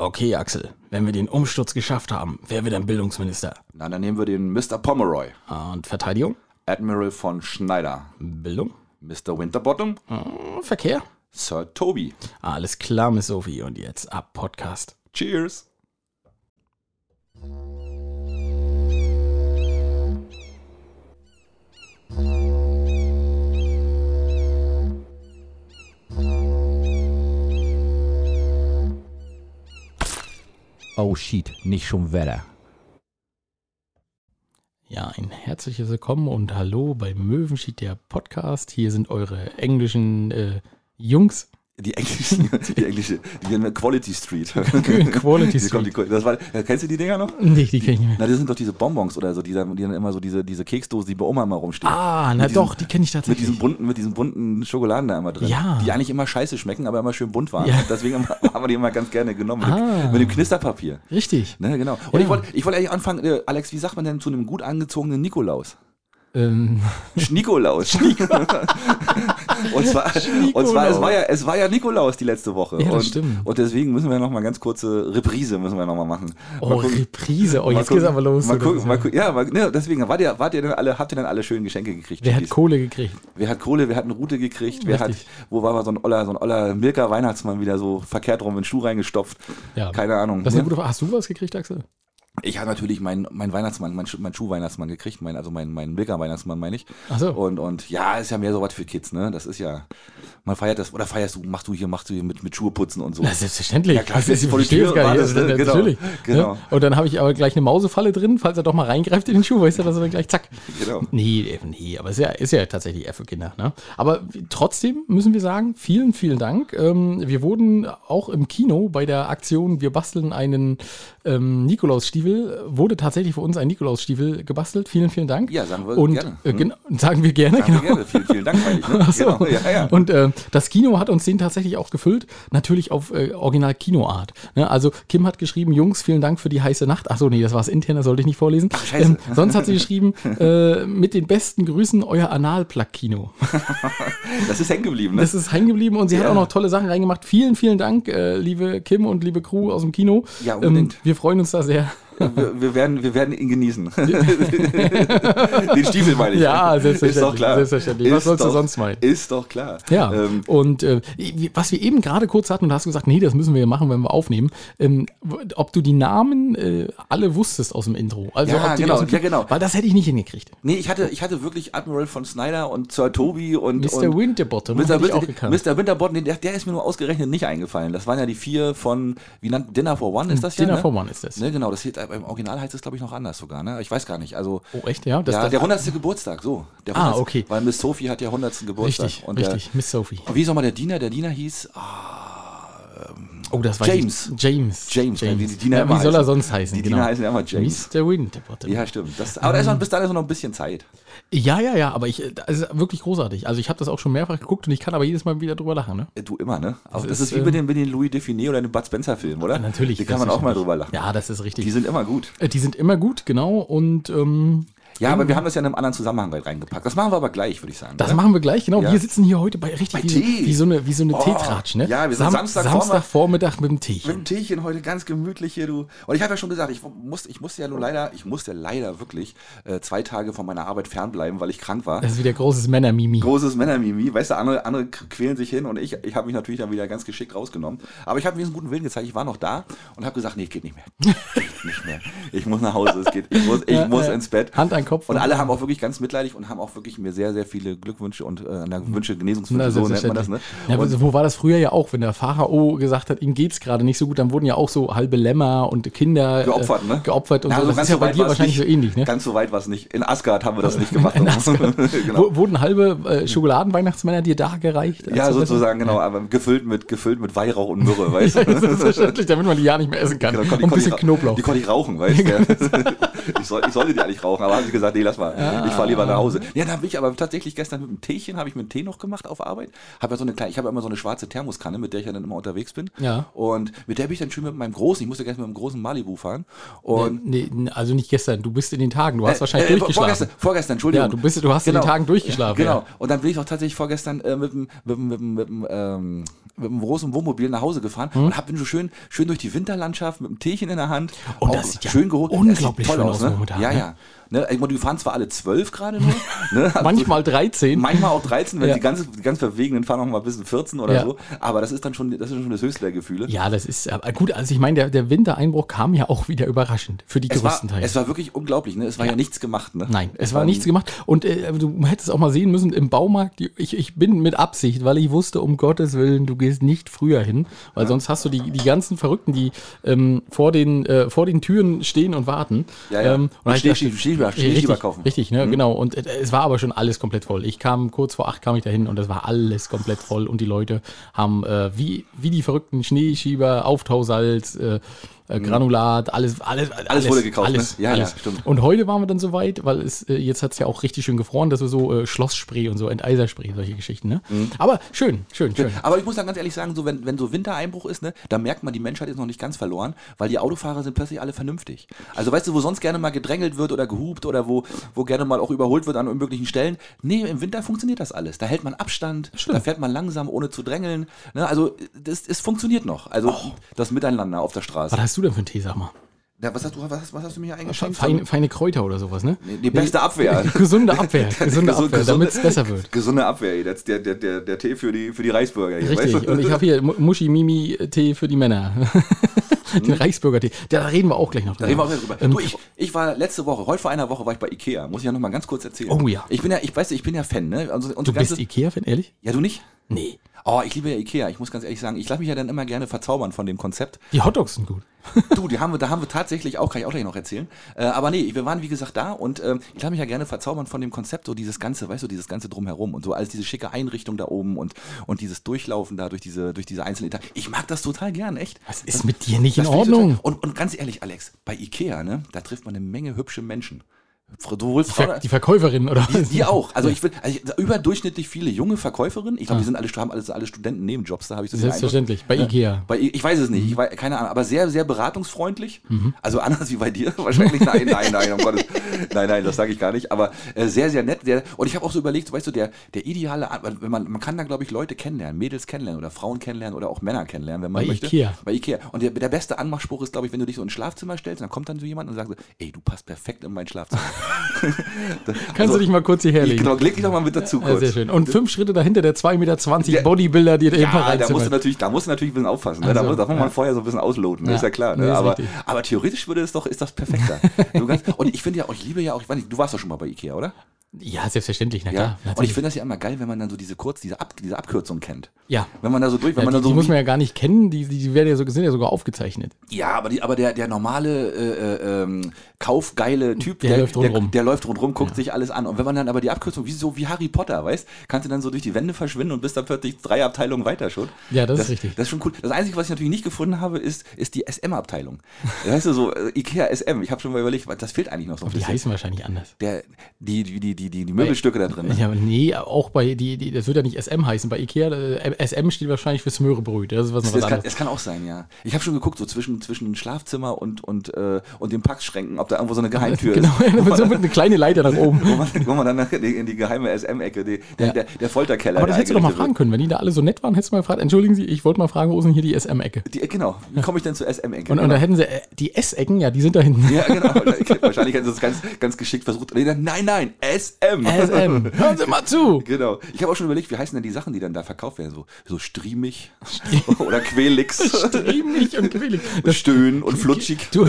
Okay, Axel, wenn wir den Umsturz geschafft haben, wer wird dann Bildungsminister? Na, dann nehmen wir den Mr. Pomeroy. Und Verteidigung? Admiral von Schneider. Bildung? Mr. Winterbottom. Äh, Verkehr? Sir Toby. Alles klar, Miss Sophie. Und jetzt ab Podcast. Cheers. Oh shit, nicht schon Wetter. Ja, ein herzliches Willkommen und Hallo bei Möwenschied, der Podcast. Hier sind eure englischen äh, Jungs. Die englische, die englische, die nennen wir Quality Street. Quality kommt die, das war, ja, kennst du die Dinger noch? Nee, die kenn ich nicht. Na, das sind doch diese Bonbons oder so, die, dann- die dann immer so diese, diese Keksdosen, die bei Oma immer rumstehen. Ah, na Mit doch, die kenne ich Mit tatsächlich. diesen bunten, mit diesen bunten Schokoladen da immer drin. Ja. Die eigentlich immer scheiße schmecken, aber immer schön bunt waren. Ja. Deswegen haben wir die immer ganz gerne genommen. Mit, Ah. dem- mit dem Knisterpapier. Richtig. Ne, genau. Und Ja. ich wollte ich wollte eigentlich anfangen, äh, Alex, wie sagt man denn zu einem gut angezogenen Nikolaus? Ähm, Schnikolaus. und zwar, und zwar es, war ja, es war ja Nikolaus die letzte Woche. Ja, und, stimmt. und deswegen müssen wir noch mal ganz kurze Reprise müssen wir noch mal machen. oh, Mal gucken- Reprise. Oh, jetzt geht's gucken- aber los. Mal gucken, mal gucken. Ja, mal, ne, deswegen, wart ihr, wart ihr denn alle, habt ihr denn alle schön Geschenke gekriegt? Wer hat? Kohle gekriegt? Wer hat Kohle, wer hat eine Route gekriegt, wer hat, wo war mal so ein oller, so ein oller Milka Weihnachtsmann wieder so verkehrt rum in den Schuh reingestopft. Ja. Keine Ahnung. Das ist Ne? eine gute Frage. Hast du was gekriegt, Axel? Ich habe natürlich meinen mein Weihnachtsmann, meinen meinen Schuhweihnachtsmann gekriegt, mein, also meinen mein Milka Weihnachtsmann meine ich. Ach so. Und, und ja, ist ja mehr so was für Kids, ne? Das ist ja, man feiert das, oder feierst du, machst du hier, machst du hier mit, mit Schuhe putzen und so. Na, selbstverständlich. Ja, klar, Das ist, vor die gar nicht. das, ne? Ja, Genau, Natürlich. genau. Ne? Und dann habe ich aber gleich eine Mausefalle drin, falls er doch mal reingreift in den Schuh, weißt du, dass er dann gleich zack. Genau. Nee, äh, nee, aber es ist ja, ist ja tatsächlich eher für Kinder. Ne? Aber trotzdem müssen wir sagen, vielen, vielen Dank. Ähm, wir wurden auch im Kino bei der Aktion Wir basteln einen ähm, Nikolausstiefel, wurde tatsächlich für uns ein Nikolausstiefel gebastelt. Vielen, vielen Dank. Ja, sagen wir Und, gerne. Äh, genau, sagen wir gerne, Danke, genau. gerne. Vielen, vielen Dank, ich. Ne? Ach so. Genau. Ja, ja. Und äh, das Kino hat uns den tatsächlich auch gefüllt, natürlich auf äh, Original Kinoart. Ne? Also Kim hat geschrieben, Jungs, vielen Dank für die heiße Nacht. Achso, nee, das war es intern, das sollte ich nicht vorlesen. Ähm, scheiße. sonst hat sie geschrieben, äh, mit den besten Grüßen, euer Analplug-Kino. Das ist hängen geblieben, ne? Das ist hängen geblieben und sie hat Ja. auch noch tolle Sachen reingemacht. Vielen, vielen Dank, äh, liebe Kim und liebe Crew aus dem Kino. Ja, unbedingt. wir freuen uns da sehr. Wir, wir, werden, wir werden ihn genießen. Den Stiefel meine ich. Ja, selbstverständlich, Ist doch klar. selbstverständlich. Was Ist sollst du doch- sonst meinen? Ist doch klar. Ja, Ähm, und äh, was wir eben gerade kurz hatten, und hast du gesagt, nee, das müssen wir machen, wenn wir aufnehmen, ähm, ob du die Namen äh, alle wusstest aus dem Intro. Also Ja, du genau, dem ja, genau. Weil das hätte ich nicht hingekriegt. nee, ich hatte, ich hatte wirklich Admiral von Snyder und Sir Toby und. Mr. und Winterbottom Mr. hätte ich auch Winter, gekannt. Mr. Winterbottom, der, der ist mir nur ausgerechnet nicht eingefallen. Das waren ja die vier von, wie nannt, Dinner for One ist das ja? Dinner ne? for One ist das. Ne, genau, das hier, im Original heißt es, glaube ich, noch anders sogar, ne? Ich weiß gar nicht. Also, Oh, echt, ja? Das, ja, das, der 100. Geburtstag, so. Der Ah, 100. okay. Weil Miss Sophie hat ja 100. Geburtstag. richtig, und richtig, Miss Sophie. Der, wie ist nochmal der Diener? Der Diener hieß Oh, das war James. James. James, weil die- die Diener ja, wie soll er sonst heißen? Die genau. Diener heißen ja immer James. Mr. Winterbottom. Ja, stimmt. Das, aber da ist noch, bis dahin ist noch ein bisschen Zeit. Ja, ja, ja, aber ich, das ist wirklich großartig. Also ich habe das auch schon mehrfach geguckt und ich kann aber jedes Mal wieder drüber lachen. Ne? Äh, Du immer, ne? Aber das, ist, ist wie ähm, mit den, mit den Louis Define oder den Bud Spencer Filmen, oder? Natürlich. Die kann man auch mal drüber lachen. Ja, das ist richtig. Die sind immer gut. Äh, Die sind immer gut, genau. Und ähm, Ja, aber wir haben das ja in einem anderen Zusammenhang reingepackt. Das machen wir aber gleich, würde ich sagen. das oder? machen wir gleich, genau. Ja. Wir sitzen hier heute bei richtig Bei wie, Tee. wie so eine, wie so eine Oh, Teetratsch, ne? ja, wir sind Samstag Samstagvormittag mit dem Tee. Mit dem Teechen heute ganz gemütlich hier, du. Und ich habe ja schon gesagt, ich muss, ich musste ja nur leider, ich musste leider wirklich äh, zwei Tage von meiner Arbeit fernbleiben, weil ich krank war. Das ist wieder großes Männermimi. Großes Männermimi, weißt du, andere, andere quälen sich hin und ich, ich habe mich natürlich dann wieder ganz geschickt rausgenommen. Aber ich habe mir einen guten Willen gezeigt, ich war noch da und habe gesagt, nee, geht nicht mehr. Geht nicht mehr. Ich muss nach Hause, es geht, ich muss, ich Ja, muss ja. ins Bett. Hand an Kopf. Und alle haben auch wirklich ganz mitleidig und haben auch wirklich mir sehr, sehr viele Glückwünsche und äh, Wünsche, Genesungswünsche, Na, so nennt man das, ne? Ja, Und, wo war das früher ja auch, wenn der Pharao gesagt hat, ihm geht's gerade nicht so gut, dann wurden ja auch so halbe Lämmer und Kinder Geopfert, äh, ne? geopfert und Ja, so. also Das ganz ist ja so bei dir wahrscheinlich nicht. so ähnlich, ne? Ganz so weit war es nicht. In Asgard haben wir das nicht gemacht. Asgard. genau. Wurden halbe äh, Schokoladenweihnachtsmänner dir da gereicht? Ja, Also, sozusagen, genau, aber gefüllt mit, gefüllt mit Weihrauch und Myrrhe, weißt du? Das ist selbstverständlich, damit man die ja nicht mehr essen kann. Genau, und ein bisschen Knoblauch. Die konnte ich rauchen, weißt du? ich, soll, ich sollte die eigentlich rauchen, aber haben sie gesagt, nee, lass mal. Ich fahre lieber nach Hause. Ja, da habe ich aber tatsächlich gestern mit einem Teechen, habe ich mir einen Tee noch gemacht auf Arbeit. Habe ja so eine kleine, ich habe ja immer so eine schwarze Thermoskanne, mit der ich ja dann immer unterwegs bin. Ja. Und mit der bin ich dann schön mit meinem großen, ich musste gestern mit dem großen Malibu fahren. Und Nee, nee, also nicht gestern, du bist in den Tagen, du hast wahrscheinlich äh, durchgeschlafen. Vorgestern, vorgestern, Entschuldigung. Ja, du bist- du hast in den Tagen durchgeschlafen, Genau. ja. Und dann bin ich auch tatsächlich vorgestern äh, mit, dem, mit, mit, mit, dem, ähm, mit dem großen Wohnmobil nach Hause gefahren Hm? und hab, bin so schön, schön durch die Winterlandschaft mit dem Teechen in der Hand. Und Auch das sieht ja schön geholt. unglaublich Das sieht schön aus ne? momentan, Ja, ne? ja. Ne? Ich meine, die fahren zwar alle zwölf gerade nur. ne? Also Manchmal 13. Manchmal auch 13, wenn Ja. die ganz, ganz Verwegenen fahren auch mal bis 14 oder Ja. so. Aber das ist dann schon, das ist schon das höchste der Gefühle. Ja, das ist aber gut. Also ich meine, der, der Wintereinbruch kam ja auch wieder überraschend für die Es war, größten Teile. es war wirklich unglaublich, ne? Es war ja, nichts gemacht, ne? Nein, es war nichts gemacht. Und äh, du hättest auch mal sehen müssen, im Baumarkt, ich, ich bin mit Absicht, weil ich wusste, um Gottes Willen, du gehst nicht früher hin, weil sonst hast du die, die ganzen Verrückten, die ähm, vor, den, äh, vor den Türen stehen und warten. Ja, ja. Ähm, Und Schneeschieber- Schneeschieber- Schneeschieber richtig, kaufen. Richtig, ne, genau. Und es war aber schon alles komplett voll. Ich kam kurz vor acht, kam ich dahin und es war alles komplett voll und die Leute haben äh, wie, wie die verrückten Schneeschieber, Auftausalz, äh, äh, Granulat, alles, alles, alles, wurde gekauft, ne? alles, Ja, ja, alles. stimmt. Und heute waren wir dann soweit, weil es äh, jetzt hat es ja auch richtig schön gefroren, dass wir so äh, Schlossspray und so Enteiserspray, solche Geschichten. Ne? Mhm. Aber schön, schön, schön. Aber ich muss dann ganz ehrlich sagen, so wenn, wenn so Wintereinbruch ist, ne, da merkt man, die Menschheit ist noch nicht ganz verloren, weil die Autofahrer sind plötzlich alle vernünftig. Also weißt du, wo sonst gerne mal gedrängelt wird oder gehupt oder wo, wo gerne mal auch überholt wird an unmöglichen Stellen. Nee, im Winter funktioniert das alles. Da hält man Abstand, da fährt man langsam, ohne zu drängeln. Ne, also das, es funktioniert noch. Also das Miteinander auf der Straße. Was hast du denn für einen Tee, sag mal? Ja, was, hast du, was, was hast du mir hier eingeschenkt? Feine, feine Kräuter oder sowas, ne? Die beste Abwehr. Gesunde Abwehr, gesunde Gesund- Abwehr, damit es besser wird. Gesunde Abwehr, das der, der, der, der Tee für die, für die Reisbürger hier. Richtig. weißt du? Und ich habe hier Mu- Muschi-Mimi-Tee für die Männer. Den Reichsbürger-Tee. Da reden wir auch gleich noch Da reden wir auch drüber. Ähm, du, ich, ich war letzte Woche, heute vor einer Woche war ich bei Ikea. Muss ich ja noch mal ganz kurz erzählen. Oh ja. Ich bin ja, ich weiß, ich bin ja Fan, ne? Also, du bist Ikea-Fan, ehrlich? Ja, du nicht? Nee. Oh, ich liebe ja Ikea. Ich muss ganz ehrlich sagen, ich lasse mich ja dann immer gerne verzaubern von dem Konzept. Die Hotdogs sind gut. Du, die haben wir, da haben wir tatsächlich auch, kann ich auch gleich noch erzählen. Äh, aber nee, wir waren wie gesagt da und ähm, ich lasse mich ja gerne verzaubern von dem Konzept, so dieses ganze, weißt du, dieses ganze drumherum und so als diese schicke Einrichtung da oben und, und dieses Durchlaufen da durch diese, durch diese einzelnen Etagen. Ich mag das total gern, echt. Was ist mit dir nicht in Das Ordnung? total- Und, und ganz ehrlich, Alex, bei Ikea, ne, da trifft man eine Menge hübsche Menschen. Sowohl Die, Ver die Verkäuferin oder was? die auch. Also ich will also überdurchschnittlich viele junge Verkäuferinnen. Ich glaube, die sind alle, haben alles alle Studenten Nebenjobs, da habe ich Eindruck. Selbstverständlich, bei Ikea. Bei, ich weiß es nicht, ich weiß, keine Ahnung, aber sehr, sehr beratungsfreundlich. Also anders wie bei dir wahrscheinlich. Nein, nein, nein, um Gottes Nein, nein, das sage ich gar nicht. Aber äh, sehr, sehr nett. Sehr, und ich habe auch so überlegt, weißt du, der, der ideale, wenn man, man kann da, glaube ich, Leute kennenlernen, Mädels kennenlernen oder Frauen kennenlernen oder auch Männer kennenlernen, wenn man Bei möchte. Ikea. Bei Ikea. Und der, der beste Anmachspruch ist, glaube ich, wenn du dich so ins Schlafzimmer stellst, dann kommt dann so jemand und sagt so, ey, du passt perfekt in mein Schlafzimmer. Kannst du dich mal kurz hierher legen? Genau, leg dich doch mal mit dazu Ja, kurz. sehr schön. Und fünf Schritte dahinter der 2,20 Meter Der- Bodybuilder, die da Ja, da musst du natürlich, da musst du natürlich ein bisschen aufpassen. Ne? da Also, muss, da muss man ja. vorher so ein bisschen ausloten, ne? Ja. ist ja klar. Nee, Ne? ist aber, aber theoretisch würde es doch, ist das perfekter. Kannst- und ich finde ja auch, ich liebe ja auch, ich weiß nicht, du warst doch schon mal bei Ikea, oder? Ja, selbstverständlich, na Ja. klar. Und ich finde das ja immer geil, wenn man dann so diese kurz, diese, Ab, diese Abkürzung kennt. Ja. Wenn man da so durch, wenn Ja, man die, dann so die muss man ja gar nicht kennen, die, die, die werden ja so, sind ja sogar aufgezeichnet. Ja, aber, die, aber der, der normale äh, äh, ähm, kaufgeile Typ, Der läuft rundrum. Der, der läuft rundrum, guckt sich alles an. Und wenn man dann aber die Abkürzung, wie so wie Harry Potter, weißt, kannst du dann so durch die Wände verschwinden und bist dann plötzlich drei Abteilungen weiter schon. Ja, das ist richtig. Das ist schon cool. Das Einzige, was ich natürlich nicht gefunden habe, ist, ist die SM-Abteilung. Weißt du, so äh, Ikea SM. Ich habe schon mal überlegt, das fehlt eigentlich noch so ein Die bisschen. heißen wahrscheinlich anders. Der, die, die, die, die, die, die Möbelstücke da drin. Ne? Ja, aber nee, auch bei, die, die, das wird ja nicht SM heißen. Bei Ikea, äh, SM steht wahrscheinlich für Smörebrüt. Das ist was, noch was Es kann, anderes. es kann auch sein, ja. Ich habe schon geguckt, so zwischen, zwischen Schlafzimmer und, und, äh, und den Packschränken, ob da irgendwo so eine Geheimtür Genau, ist. ja, so mit eine kleine Leiter nach oben. wo, man, wo man dann in die geheime SM-Ecke, Ja. der, der Folterkeller. Aber das hättest du doch mal fragen können. Wenn die da alle so nett waren, hättest du mal gefragt, entschuldigen Sie, ich wollte mal fragen, wo ist denn hier die SM-Ecke? genau, wie komme ich denn zur SM-Ecke? Und, und genau. da hätten sie, äh, die S-Ecken, ja, die sind da hinten. ja, genau. Wahrscheinlich hätten sie es ganz, ganz geschickt versucht. Nein, nein, SM. SM, hören Sie mal zu. Genau. Ich habe auch schon überlegt, wie heißen denn die Sachen, die dann da verkauft werden? So, so striemig oder quälix. Striemig und quälig. Das, Stöhn und flutschig. du,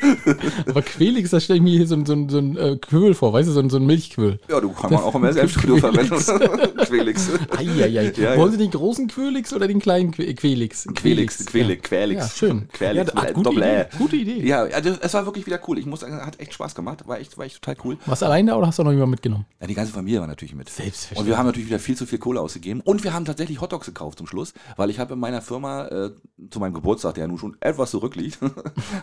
aber Quälix, da stelle ich mir hier so, ein- so, so ein äh, Quöl vor, weißt du, so ein, so ein Milchquöl. Ja, du kann man auch im SM-Studio verwenden. Quälix. Eieiei. Ja, Wollen. Sie den großen Quölix oder den kleinen Que- Quälix? Quälix, Quälix, Quälix. Ja, schön. Quälix, Ja, gute. Idee, gute Idee. Ja, also es war wirklich wieder cool. Ich muss sagen, hat echt Spaß gemacht. War echt, war echt total cool. Warst du allein da oder hast du noch noch jemand mitgenommen? Ja, die ganze Familie war natürlich mit. Selbstverständlich. Und wir haben natürlich wieder viel zu viel Kohle ausgegeben. Und wir haben tatsächlich Hotdogs gekauft zum Schluss, weil ich habe in meiner Firma äh, zu meinem Geburtstag, der ja nun schon etwas zurückliegt,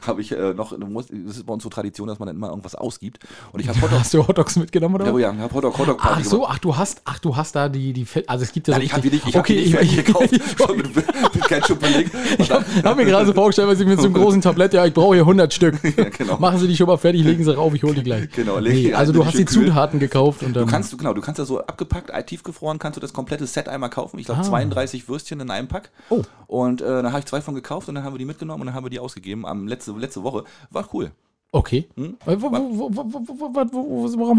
habe ich äh, noch, muss- das ist bei uns so Tradition, dass man dann immer irgendwas ausgibt. Und ich habe Hotdogs, Hast du Hotdogs mitgenommen oder? ja, was? ja, ich habe Hotdog, Hotdog Ach so, ach du hast, ach du hast da die, die, Fe- also es gibt ja so Nein, ich habe die nicht, ich okay, hab die nicht ich, ich, gekauft, schon mit, mit Ketchup belegt. ich habe hab mir gerade so vorgestellt, weil sie mit so einem großen Tablett, ja, ich brauche hier 100 Stück. Ja, genau. Machen Sie die schon mal fertig, legen Sie rauf, ich hole die gleich. Genau, leg nee, also du hast die. Zutaten gekauft und dann. Du kannst, genau, du kannst das so abgepackt, tiefgefroren, kannst du das komplette Set einmal kaufen. Ich glaube Ah. 32 Würstchen in einem Pack. Oh. Und äh, dann habe ich zwei von gekauft und dann haben wir die mitgenommen und dann haben wir die ausgegeben am letzte, letzte Woche war cool. Okay. Hm? Warum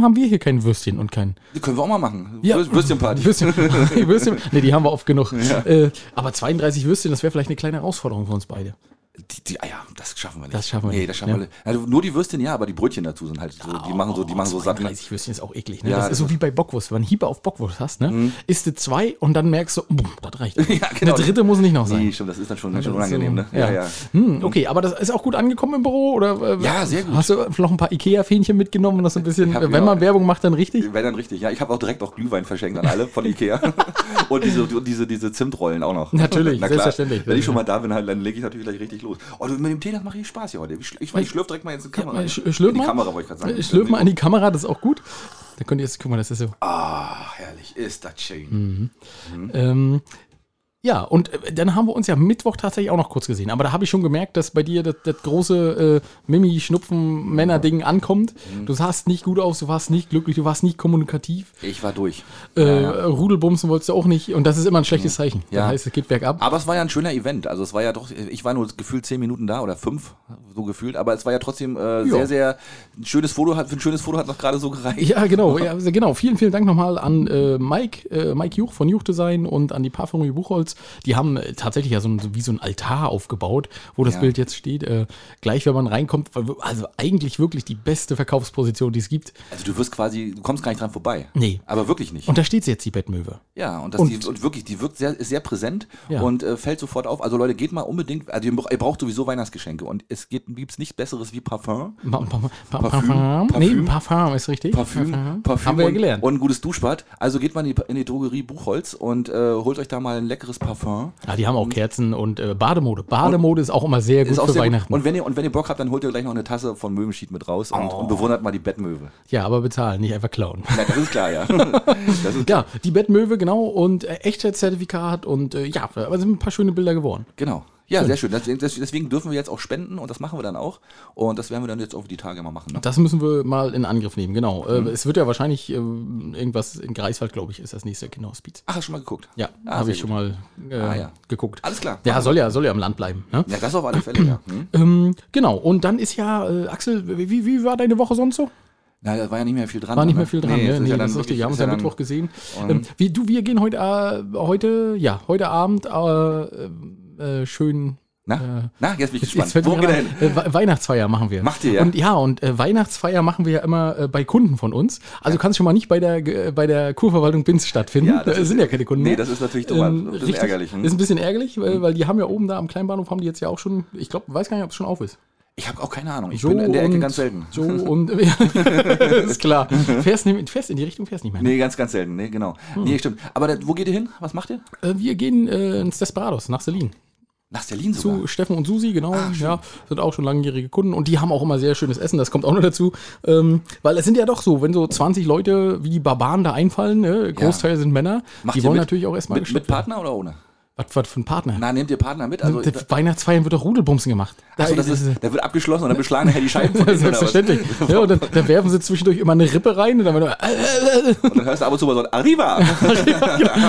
haben wir hier kein Würstchen und kein. Die können wir auch mal machen. Ja. Würstchenparty. Würstchen, Würstchen. Ne, die haben wir oft genug. Ja. Äh, aber 32 Würstchen, das wäre vielleicht eine kleine Herausforderung für uns beide. Die, die, ah ja, das schaffen wir nicht. Das schaffen wir nee, nicht, das schaffen ja. wir nicht. Also nur die Würstchen, ja, aber die Brötchen dazu sind halt so, die machen so, die machen so satt. ne? 32 Würstchen ist auch eklig. Ne? Ja, das ist so ist- wie bei Bockwurst. Wenn du einen Hiebe auf Bockwurst hast, ne? isst du zwei und dann merkst du, boom, das reicht. Ja, genau. Eine dritte muss nicht noch sein. Nee, stimmt, das ist dann schon, schon Das ist unangenehm, so- ne? Ja. Hm, okay, aber das ist auch gut angekommen im Büro? Oder, äh, Ja, sehr gut. Hast du noch ein paar Ikea-Fähnchen mitgenommen und das ein bisschen, hab- wenn ja. man Werbung macht, dann richtig? Wäre dann richtig. Ja, ich habe auch direkt auch Glühwein verschenkt an alle von Ikea. und diese, und diese, diese Zimtrollen auch noch. Natürlich, Na selbstverständlich. Wenn ich schon mal da bin, dann lege ich natürlich gleich richtig los. Oh, du, mit dem Tee, das mache ich Spaß hier heute. Ich, ich, ich schlürf direkt mal jetzt in die Kamera. Ja, sch- schlürf in die mal. Kamera, wollte ich gerade sagen. Äh, Schlürf mal an die Kamera, das ist auch gut. Da könnt ihr jetzt, guck mal, das ist so. Ah, herrlich. Ist das schön. Mhm. Ähm, ja, und äh, dann haben wir uns ja Mittwoch tatsächlich auch noch kurz gesehen. Aber da habe ich schon gemerkt, dass bei dir das, das große äh, Mimi-Schnupfen-Männer-Ding ankommt. Mhm. Du sahst nicht gut aus, du warst nicht glücklich, du warst nicht kommunikativ. Ich war durch. Äh, Rudelbumsen wolltest du auch nicht. Und das ist immer ein schlechtes Zeichen. Ja. Das heißt, es geht bergab. Aber es war ja ein schöner Event. Also es war ja doch, ich war nur gefühlt zehn Minuten da oder fünf, so gefühlt. Aber es war ja trotzdem äh, sehr, sehr ein schönes Foto. Hat, für ein schönes Foto hat noch gerade so gereicht. Ja, genau, ja, genau. Vielen, vielen Dank nochmal an äh, Mike, äh, Mike Juch von Juch Design und an die Parfümerie Buchholz. Die haben äh, tatsächlich ja so, ein, wie so ein Altar aufgebaut, wo das Ja. Bild jetzt steht. Äh, gleich, wenn man reinkommt, also eigentlich wirklich die beste Verkaufsposition, die es gibt. Also du wirst quasi, du kommst gar nicht dran vorbei. Nee. Aber wirklich nicht. Und da steht sie jetzt, die Bettmöwe. Ja, und, das Und- die, und wirklich, die wirkt sehr, ist sehr präsent Ja. und äh, fällt sofort auf. Also Leute, geht mal unbedingt, also ihr, bra- ihr braucht sowieso Weihnachtsgeschenke und es gibt nichts Besseres wie Parfum. Pa pa pa Parfüm, Parfum. Nee, Parfüm. Parfum ist richtig. Parfüm, Parfüm Haben wir ja und, gelernt. und ein gutes Duschbad. Also geht mal in die, in die Drogerie Buchholz und äh, holt euch da mal ein leckeres Parfum. ja, die haben auch Kerzen und äh, Bademode. Bademode ist auch immer sehr gut für sehr gut. Weihnachten. Und wenn, ihr, und wenn ihr Bock habt, dann holt ihr gleich noch eine Tasse von Möwenschied mit raus und, Oh. und bewundert mal die Bettmöwe. ja, aber bezahlen, nicht einfach klauen. Na, das ist klar, ja. Das ist Ja, die Bettmöwe, genau, und äh, Echtheitszertifikat und äh, ja, aber sind ein paar schöne Bilder geworden. Genau. Ja, sehr schön. Deswegen, dürfen wir jetzt auch spenden und das machen wir dann auch. Und das werden wir dann jetzt auf die Tage mal machen. Ne? Das müssen wir mal in Angriff nehmen, genau. Äh, Mhm. es wird ja wahrscheinlich äh, irgendwas in Greifswald, glaube ich, ist das nächste Kinderhospiz. Ach, hast du schon mal geguckt? Ja, Ah, habe ich gut. schon mal äh, Ah, ja. geguckt. Alles klar. Ja, soll ja, soll ja im Land bleiben. Ne? Ja, das auf alle Fälle, ja. Hm? Ähm, genau, und dann ist ja, äh, Axel, wie, wie war deine Woche sonst so? Na, da war ja nicht mehr viel dran. War nicht ne? mehr viel dran, Nee, ne? Nee, ja das ist richtig. Wir haben uns ja Mittwoch gesehen. Ähm, wie, du, wir gehen heute, äh, heute, ja, heute Abend äh, äh, schön. Na, na, jetzt bin ich gespannt. Wo geht hin? äh, We- Weihnachtsfeier machen wir. Macht ihr, ja? Und ja, und äh, Weihnachtsfeier machen wir ja immer äh, bei Kunden von uns. Also kannst schon mal nicht bei der, äh, bei der Kurverwaltung Binz stattfinden. Ja, das da ist- sind ja keine Kunden Nee, mehr. das ist natürlich dumm. Ähm, ein bisschen richtig. ärgerlich. Hm? Ist ein bisschen ärgerlich, weil, weil die haben ja oben da am Kleinbahnhof haben die jetzt ja auch schon, ich glaube, weiß gar nicht, ob es schon auf ist. Ich habe auch keine Ahnung. Ich So bin in der Ecke ganz selten. So und ist klar. Fährst, nicht- fährst in die Richtung, fährst nicht mehr. ne? Nee, ganz, ganz selten. Nee, genau. Hm. Nee, stimmt. Aber da, wo geht ihr hin? Was macht ihr? Äh, wir gehen äh, ins Desperados nach Selin. Nach Sterlin sogar. Zu Steffen und Susi, genau. Ah, ja, sind auch schon langjährige Kunden und die haben auch immer sehr schönes Essen. Das kommt auch noch dazu. Ähm, weil es sind ja doch so, wenn so 20 Leute wie Barbaren da einfallen, ne, Großteil sind Männer, Macht die wollen mit? natürlich auch erstmal mit, mit Partner oder ohne? Was, was für ein Partner? Na, nehmt ihr Partner mit? Also, Weihnachtsfeiern wird doch Rudelbumsen gemacht. achso, das ist, der wird abgeschlossen und dann beschlagen nachher die Scheiben von was? Selbstverständlich. Ja, und dann, dann werfen sie zwischendurch immer eine Rippe rein und dann, äh, Und dann hörst du ab und zu mal so ein Arriva.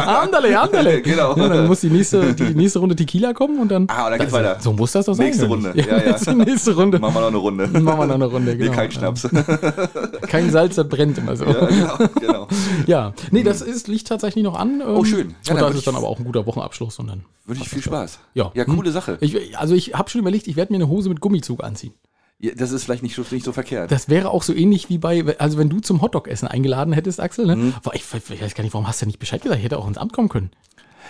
Andale, andale. Genau. Ja, dann muss die nächste, die, die nächste Runde Tequila kommen und dann. Ah, und dann geht's weiter. So muss das doch sein. Nächste Runde. Ja, ja. Die nächste Runde. Machen wir noch eine Runde. Machen wir noch eine Runde, genau. Nee, kein Schnaps. Kein Salz, das brennt immer so. ja, genau, genau. Ja, nee, das ist, liegt tatsächlich noch an. Oh, schön. Ja, Ja, dann und das würd ist dann ich- aber auch ein guter Wochenabschluss. Und dann, Wünsche ich viel Spaß. Ja. Ja, coole Sache. ich, also ich habe schon überlegt, ich werde mir eine Hose mit Gummizug anziehen. Ja, das ist vielleicht nicht so, nicht so verkehrt. Das wäre auch so ähnlich wie bei, also wenn du zum Hotdog-Essen eingeladen hättest, Axel, ne? Mhm. Ich, ich weiß gar nicht, warum hast du nicht Bescheid gesagt? Ich hätte auch ins Amt kommen können.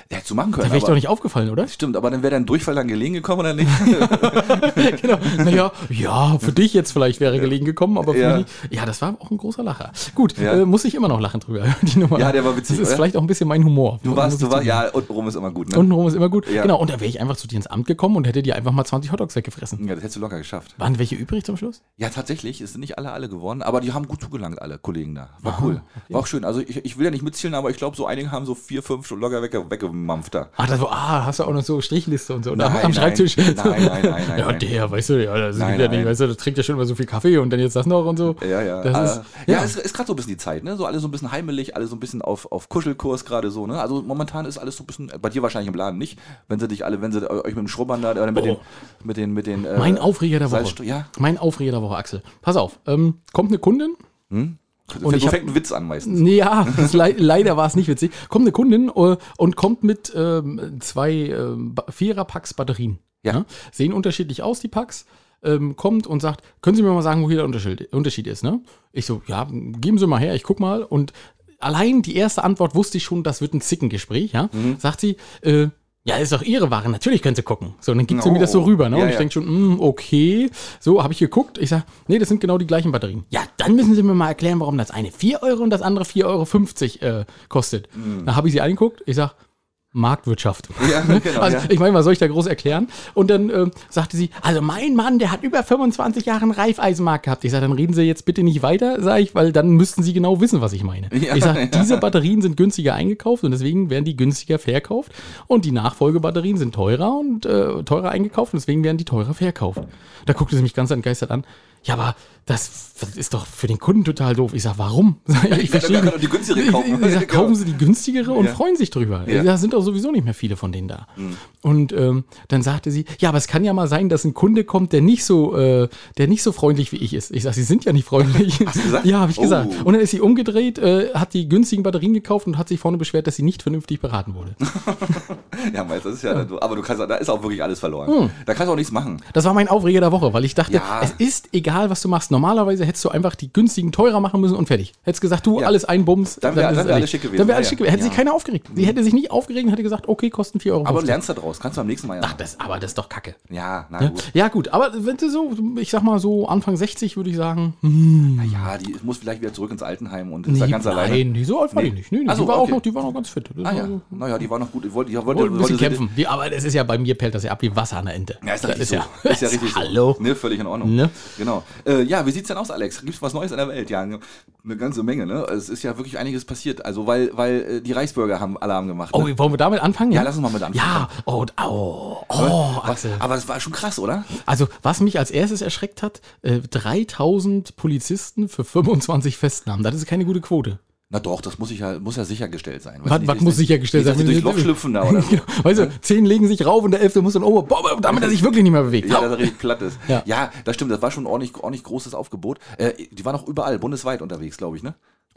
Hättest du machen Da können. wäre ich doch nicht aufgefallen, oder? Stimmt, aber dann wäre dein Durchfall dann gelegen gekommen oder nicht? genau. Naja, ja, für dich jetzt vielleicht wäre gelegen gekommen, aber für Ja. mich, ja, das war auch ein großer Lacher. Gut, Ja. äh, muss ich immer noch lachen drüber, die Nummer. Ja, der war witzig, Das ist oder? vielleicht auch ein bisschen mein Humor. Du warst, du warst, ja, und rum ist immer gut, ne? Untenrum ist immer gut. Ja. Genau, und da wäre ich einfach zu dir ins Amt gekommen und hätte dir einfach mal 20 Hotdogs weggefressen. ja, das hättest du locker geschafft. Waren welche übrig zum Schluss? Ja, tatsächlich, es sind nicht alle alle geworden, aber die haben gut zugelangt, alle Kollegen da. War cool. War auch schön. Also ich, ich will ja nicht mitzählen, aber ich glaube, so einige haben so vier, fünf schon locker wegge weggemampft da. Ach, das war, ah, hast du auch noch so Strichliste und so ne? Nein, am nein. Schreibtisch. Nein, nein, nein, nein, Ja, der, weißt du, ja, das Nein, ja nicht, weißt du, der trinkt ja schon immer so viel Kaffee und dann jetzt das noch und so. Ja, ja. Das äh, ist, ja, ja, ist, ist gerade so ein bisschen die Zeit, ne? So alle so ein bisschen heimelig, alle so ein bisschen auf, auf Kuschelkurs gerade so, ne? Also momentan ist alles so ein bisschen, bei dir wahrscheinlich im Laden nicht, wenn sie dich alle, wenn sie euch mit dem Schrubbern da oder mit Oh. den, mit den, mit den, äh, mein Aufreger der Woche. Salzsto- Ja, Mein Aufreger der Woche, Axel. Pass auf, ähm, kommt eine Kundin, und Und ich fängt ein Witz an meistens. Ja, le leider war es nicht witzig. Kommt eine Kundin äh, und kommt mit ähm, zwei Ba- Vierer-Packs Batterien. Ja. Sehen unterschiedlich aus, die Packs. Ähm, kommt und sagt, können Sie mir mal sagen, wo hier der Unterschied, Unterschied ist, ne? Ich so, ja, geben Sie mal her, ich guck mal. Und allein die erste Antwort wusste ich schon, das wird ein Zickengespräch, ja? Mhm. Sagt sie, äh, ja, ist doch Ihre Ware, natürlich können Sie gucken. So, dann gibt sie Oh. mir das so rüber, ne? Ja, und ich ja. denke schon, hm, okay. So, habe ich geguckt. Ich sag, nee, das sind genau die gleichen Batterien. Ja, dann müssen Sie mir mal erklären, warum das eine 4 Euro und das andere 4,50 Euro äh, kostet. Da habe ich sie angeguckt. Ich sag, Marktwirtschaft. Ja, genau, Also, ja. ich meine, was soll ich da groß erklären? Und dann ähm, sagte sie, also mein Mann, der hat über 25 Jahre einen Reifeisenmarkt gehabt. Ich sage, dann reden Sie jetzt bitte nicht weiter, sage ich, weil dann müssten Sie genau wissen, was ich meine. Ja, ich sage, diese Batterien sind günstiger eingekauft und deswegen werden die günstiger verkauft. Und die Nachfolgebatterien sind teurer und äh, teurer eingekauft und deswegen werden die teurer verkauft. Da guckte sie mich ganz entgeistert an. Ja, aber das, ist doch für den Kunden total doof. Ich sage, warum? Ich, verstehe doch die günstigere kaufen. Ich, sag, kaufen Sie die günstigere und Ja. freuen sich drüber. Ja. Mhm. Da sind doch sowieso nicht mehr viele von denen da. Und ähm, dann sagte sie, ja, aber es kann ja mal sein, dass ein Kunde kommt, der nicht so, äh, der nicht so freundlich wie ich ist. Ich sage, Sie sind ja nicht freundlich. Hast du gesagt? Ja, habe ich Oh. gesagt. Und dann ist sie umgedreht, äh, hat die günstigen Batterien gekauft und hat sich vorne beschwert, dass sie nicht vernünftig beraten wurde. Ja, meinst das ist ja, aber du kannst, da ist auch wirklich alles verloren. Da kannst du auch nichts machen. Das war mein Aufreger der Woche, weil ich dachte, Ja. es ist egal, was du machst. Normalerweise hättest du einfach die günstigen teurer machen müssen und fertig. Hättest gesagt, du, Ja. alles ein Bums. Dann wär- ist dann es wär alles schick gewesen. Dann wäre alles Ja, schick gewesen. Hätte ja. sich keiner aufgeregt. Sie hätte sich nicht aufgeregt und hätte gesagt, okay, kosten 4 Euro. Aber du lernst da draus. Kannst du am nächsten Mal ja. Ach, das, aber das ist doch kacke. Ja, na Ja, gut. ja, gut, aber wenn du so, ich sag mal so Anfang 60 würde ich sagen, hm, Na ja, die muss vielleicht wieder zurück ins Altenheim und ist da nee, ganz alleine. nein, die so alt war die nicht. Nee, nee, Ach so, die, war auch okay. noch, die war noch ganz fit. Das Ah ja, so- naja, die war noch gut. Ich wollte, ich wollte, sie- kämpfen. Die, aber das ist ja bei mir pellt das ja ab wie Wasser an der Ente. Ja, ist, das richtig ist so. ja, Ist ja richtig so. Hallo. Ne, völlig in Ordnung. Ne? Genau. Äh, ja, wie sieht's denn aus, Alex? Gibt's was Neues in der Welt? Ja, eine eine ganze Menge, ne? Es ist ja wirklich einiges passiert. Also, weil, weil äh, die Reichsbürger haben Alarm gemacht. Oh, Ne? wollen wir damit anfangen? Ja, lass uns mal mit anfangen. Ja, oh, oh, oh, was, Axel. aber das war schon krass, oder? Also, was mich als erstes erschreckt hat, äh, 3000 Polizisten für 25 Festnahmen. Das ist keine gute Quote. Na doch, das muss, ich ja, muss ja sichergestellt sein. Was, was nicht, muss nicht- sichergestellt nicht, sein? Dass sie durchs Loch schlüpfen da oder so. Genau. Weißt du, zehn legen sich rauf und der elfte muss dann oben, boah, damit er sich wirklich nicht mehr bewegt. Ja, dass er richtig platt ist. Ja. Ja. das stimmt. Das war schon ein ordentlich, ordentlich großes Aufgebot. Äh, die waren auch überall, bundesweit unterwegs, glaube ich, ne?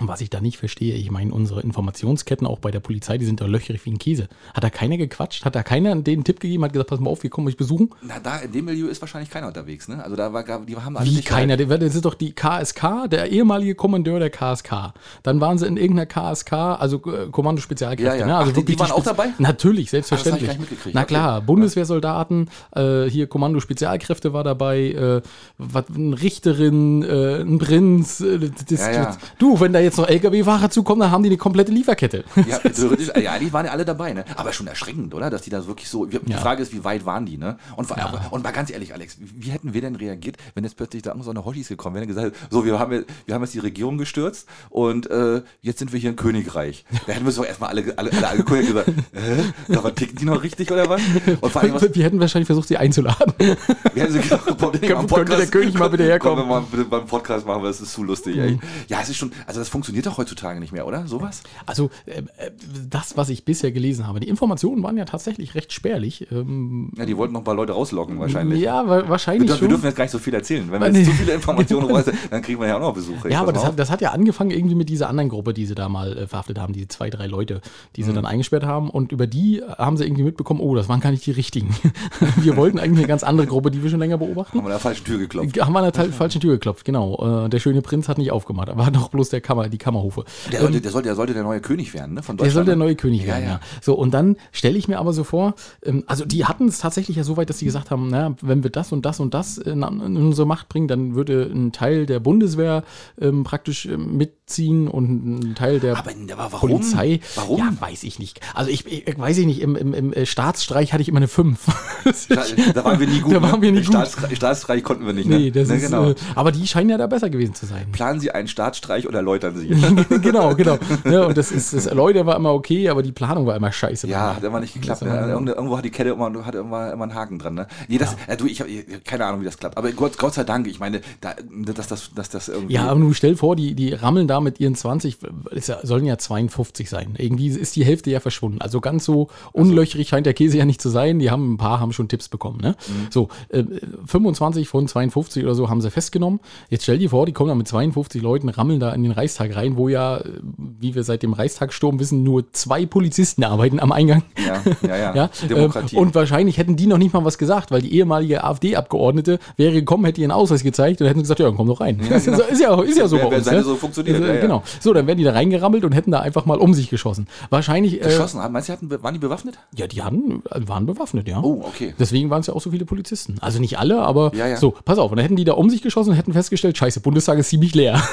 Was ich da nicht verstehe, ich meine, unsere Informationsketten auch bei der Polizei, die sind da löcherig wie ein Käse. Hat da keiner gequatscht? Hat da keiner den einen Tipp gegeben, hat gesagt, pass mal auf, wir kommen euch besuchen? Na, da in dem Milieu ist wahrscheinlich keiner unterwegs, ne? Also da war, die haben alle Wie Sicherheit. keiner? Das ist doch die KSK, der ehemalige Kommandeur der KSK. Dann waren sie in irgendeiner KSK, also äh, Kommando Spezialkräfte. Ja, ja. Ne? Also Ach, die- die waren auch Spez- dabei? Natürlich, Ah, selbstverständlich. mitgekriegt. Na Okay. klar, Bundeswehrsoldaten, äh, hier Kommando Spezialkräfte war dabei, äh, was, eine Richterin, äh, ein Prinz. Äh, das, ja. Du, wenn da jetzt noch LKW-Fahrer zukommen, dann haben die eine komplette Lieferkette. Ja, theoretisch, ja, die waren ja alle dabei, ne? Aber schon erschreckend, oder? Dass die da wirklich so. Die Ja. Frage ist, wie weit waren die, ne? Und, vor- und mal ganz ehrlich, Alex, wie, hätten wir denn reagiert, wenn jetzt plötzlich da so eine Hoshis gekommen wären und gesagt, so, wir haben, jetzt- wir haben jetzt die Regierung gestürzt und äh, jetzt sind wir hier im Königreich. Da hätten wir so erstmal alle, alle, alle angeguckt gesagt, äh, aber ticken die noch richtig oder was? Und vor allem, was, Wir hätten wahrscheinlich versucht, sie einzuladen. wir hätten so nicht mal im Könnte der König mal bitte herkommen? Kommen wir mal bitte beim Podcast machen, weil das ist zu lustig, ey. Ja, es ist schon, also das funktioniert doch heutzutage nicht mehr, oder? Sowas? Also, äh, äh, das, was ich bisher gelesen habe, die Informationen waren ja tatsächlich recht spärlich. Ähm, Ja, die wollten noch ein paar Leute rauslocken wahrscheinlich. ja, wa- Wir, wahrscheinlich wir schon. dürfen jetzt gar nicht so viel erzählen. Wenn wir jetzt zu viele Informationen raus, dann kriegen wir ja auch noch Besuch. Ja, aber das hat, das hat ja angefangen irgendwie mit dieser anderen Gruppe, die sie da mal äh, verhaftet haben, diese zwei, drei Leute, die Mhm. sie dann eingesperrt haben. Und über die haben sie irgendwie mitbekommen, oh, das waren gar nicht die richtigen. wir wollten eigentlich eine ganz andere Gruppe, die wir schon länger beobachten. haben wir an der falschen Tür geklopft. Haben wir an der falschen Tür geklopft, genau. Äh, der schöne Prinz hat nicht aufgemacht, aber hat doch bloß der Kammer, Kammer, die Kammerhufe. Der sollte, ähm, der, sollte, der sollte der neue König werden, ne? Von Deutschland. Der sollte der ne? neue König ja, werden, ja. ja. So, und dann stelle ich mir aber so vor, ähm, also die hatten es tatsächlich ja so weit, dass sie gesagt haben, naja, wenn wir das und das und das äh, in, in unsere Macht bringen, dann würde ein Teil der Bundeswehr ähm, praktisch ähm, mitziehen und ein Teil der aber, aber warum? Polizei. Warum? Ja, weiß ich nicht. Also ich, ich weiß ich nicht, im, im, im äh, Staatsstreich hatte ich immer eine 5. da, waren wir nie gut. Da waren wir ne? nie ne? gut. Staatsstreich, Staatsstreich konnten wir nicht. Ne? Nee, das ne, ist, genau. Äh, aber die scheinen ja da besser gewesen zu sein. Planen Sie einen Staatsstreich oder Leute 2021. genau, genau. Ja, und das ist, das Leute war immer okay, aber die Planung war immer scheiße. Ja, hat immer nicht geklappt. Ne? Irgendwo, irgendwo hat die Kette immer, hat immer, immer einen Haken dran. Ne? Nee, das, ja. äh, du, ich habe keine Ahnung, wie das klappt. Aber Gott, Gott sei Dank, ich meine, da, dass das, dass das irgendwie. Ja, aber nun stell vor, die, die rammeln da mit ihren 20, es sollen ja 52 sein. Irgendwie ist die Hälfte ja verschwunden. Also ganz so also unlöchrig scheint der Käse ja nicht zu sein. Die haben ein paar haben schon Tipps bekommen. Ne? Mhm. So, äh, 25 von 52 oder so haben sie festgenommen. Jetzt stell dir vor, die kommen da mit 52 Leuten, rammeln da in den Reichstag rein, wo ja, äh, wie wir seit dem Reichstagsturm wissen, nur zwei Polizisten arbeiten am Eingang. ja, ja, ja. Ja, Demokratie. ähm, und wahrscheinlich hätten die noch nicht mal was gesagt, weil die ehemalige AfD-Abgeordnete wäre gekommen, hätte ihren Ausweis gezeigt und hätten gesagt, ja, dann komm doch rein. ist, ja, so- ist ja, ist ja so Wer- bei uns. ne? so funktioniert, Also, ja, ja. Genau. So, dann werden die da reingerammelt und hätten da einfach mal um sich geschossen. Wahrscheinlich, äh, Geschossen haben. Meinst du, hatten, waren die bewaffnet? ja, die hatten, waren bewaffnet, ja. Oh, okay. Deswegen waren es ja auch so viele Polizisten. Also nicht alle, aber Ja, ja. so, pass auf. Und dann hätten die da um sich geschossen und hätten festgestellt, scheiße, Bundestag ist ziemlich leer.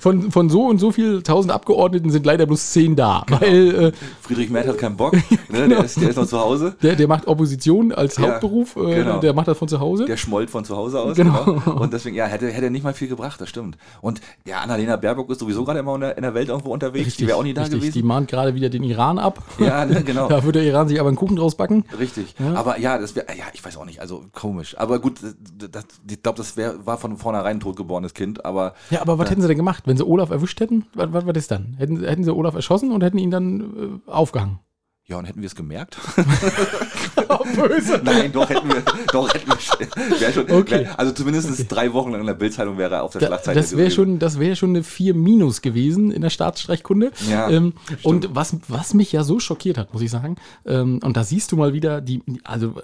von, von so und so viel tausend Abgeordneten sind leider bloß zehn da. Genau. Weil äh, Friedrich Merz hat keinen Bock. ne? der, ist, der ist noch zu Hause. der, der macht Opposition als Ja, Hauptberuf, äh, genau. der macht das von zu Hause. Der schmollt von zu Hause aus. Genau. Und deswegen, ja, hätte, hätte er nicht mal viel gebracht, das stimmt. Und ja, Annalena Baerbock ist sowieso gerade immer in der, Welt irgendwo unterwegs. die wäre auch nie da richtig. Die gewesen. mahnt gerade wieder den Iran ab. Ja, ne, genau. Da würde der Iran sich aber einen Kuchen draus backen. Richtig. Aber ja, das wäre, ja, ich weiß auch nicht, also komisch. Aber gut, das, ich glaube, das wär, war von vornherein ein totgeborenes Kind, aber Ja, aber was hätten sie denn gemacht, wenn sie Olaf erwischt hätten? Was, was war das dann? Hätten, hätten sie Olaf erschossen und hätten ihn dann äh, aufgehangen? ja, und hätten wir es gemerkt? Böse. Nein, doch hätten wir, doch hätten wir, schon, Okay. also zumindest drei Wochen lang in der Bildzeitung wäre er auf der Da, Schlagzeile das wäre schon, das wäre schon eine 4 Minus gewesen in der Staatsstreichkunde. Ja, ähm, und was, was mich ja so schockiert hat, muss ich sagen, ähm, und da siehst du mal wieder die, also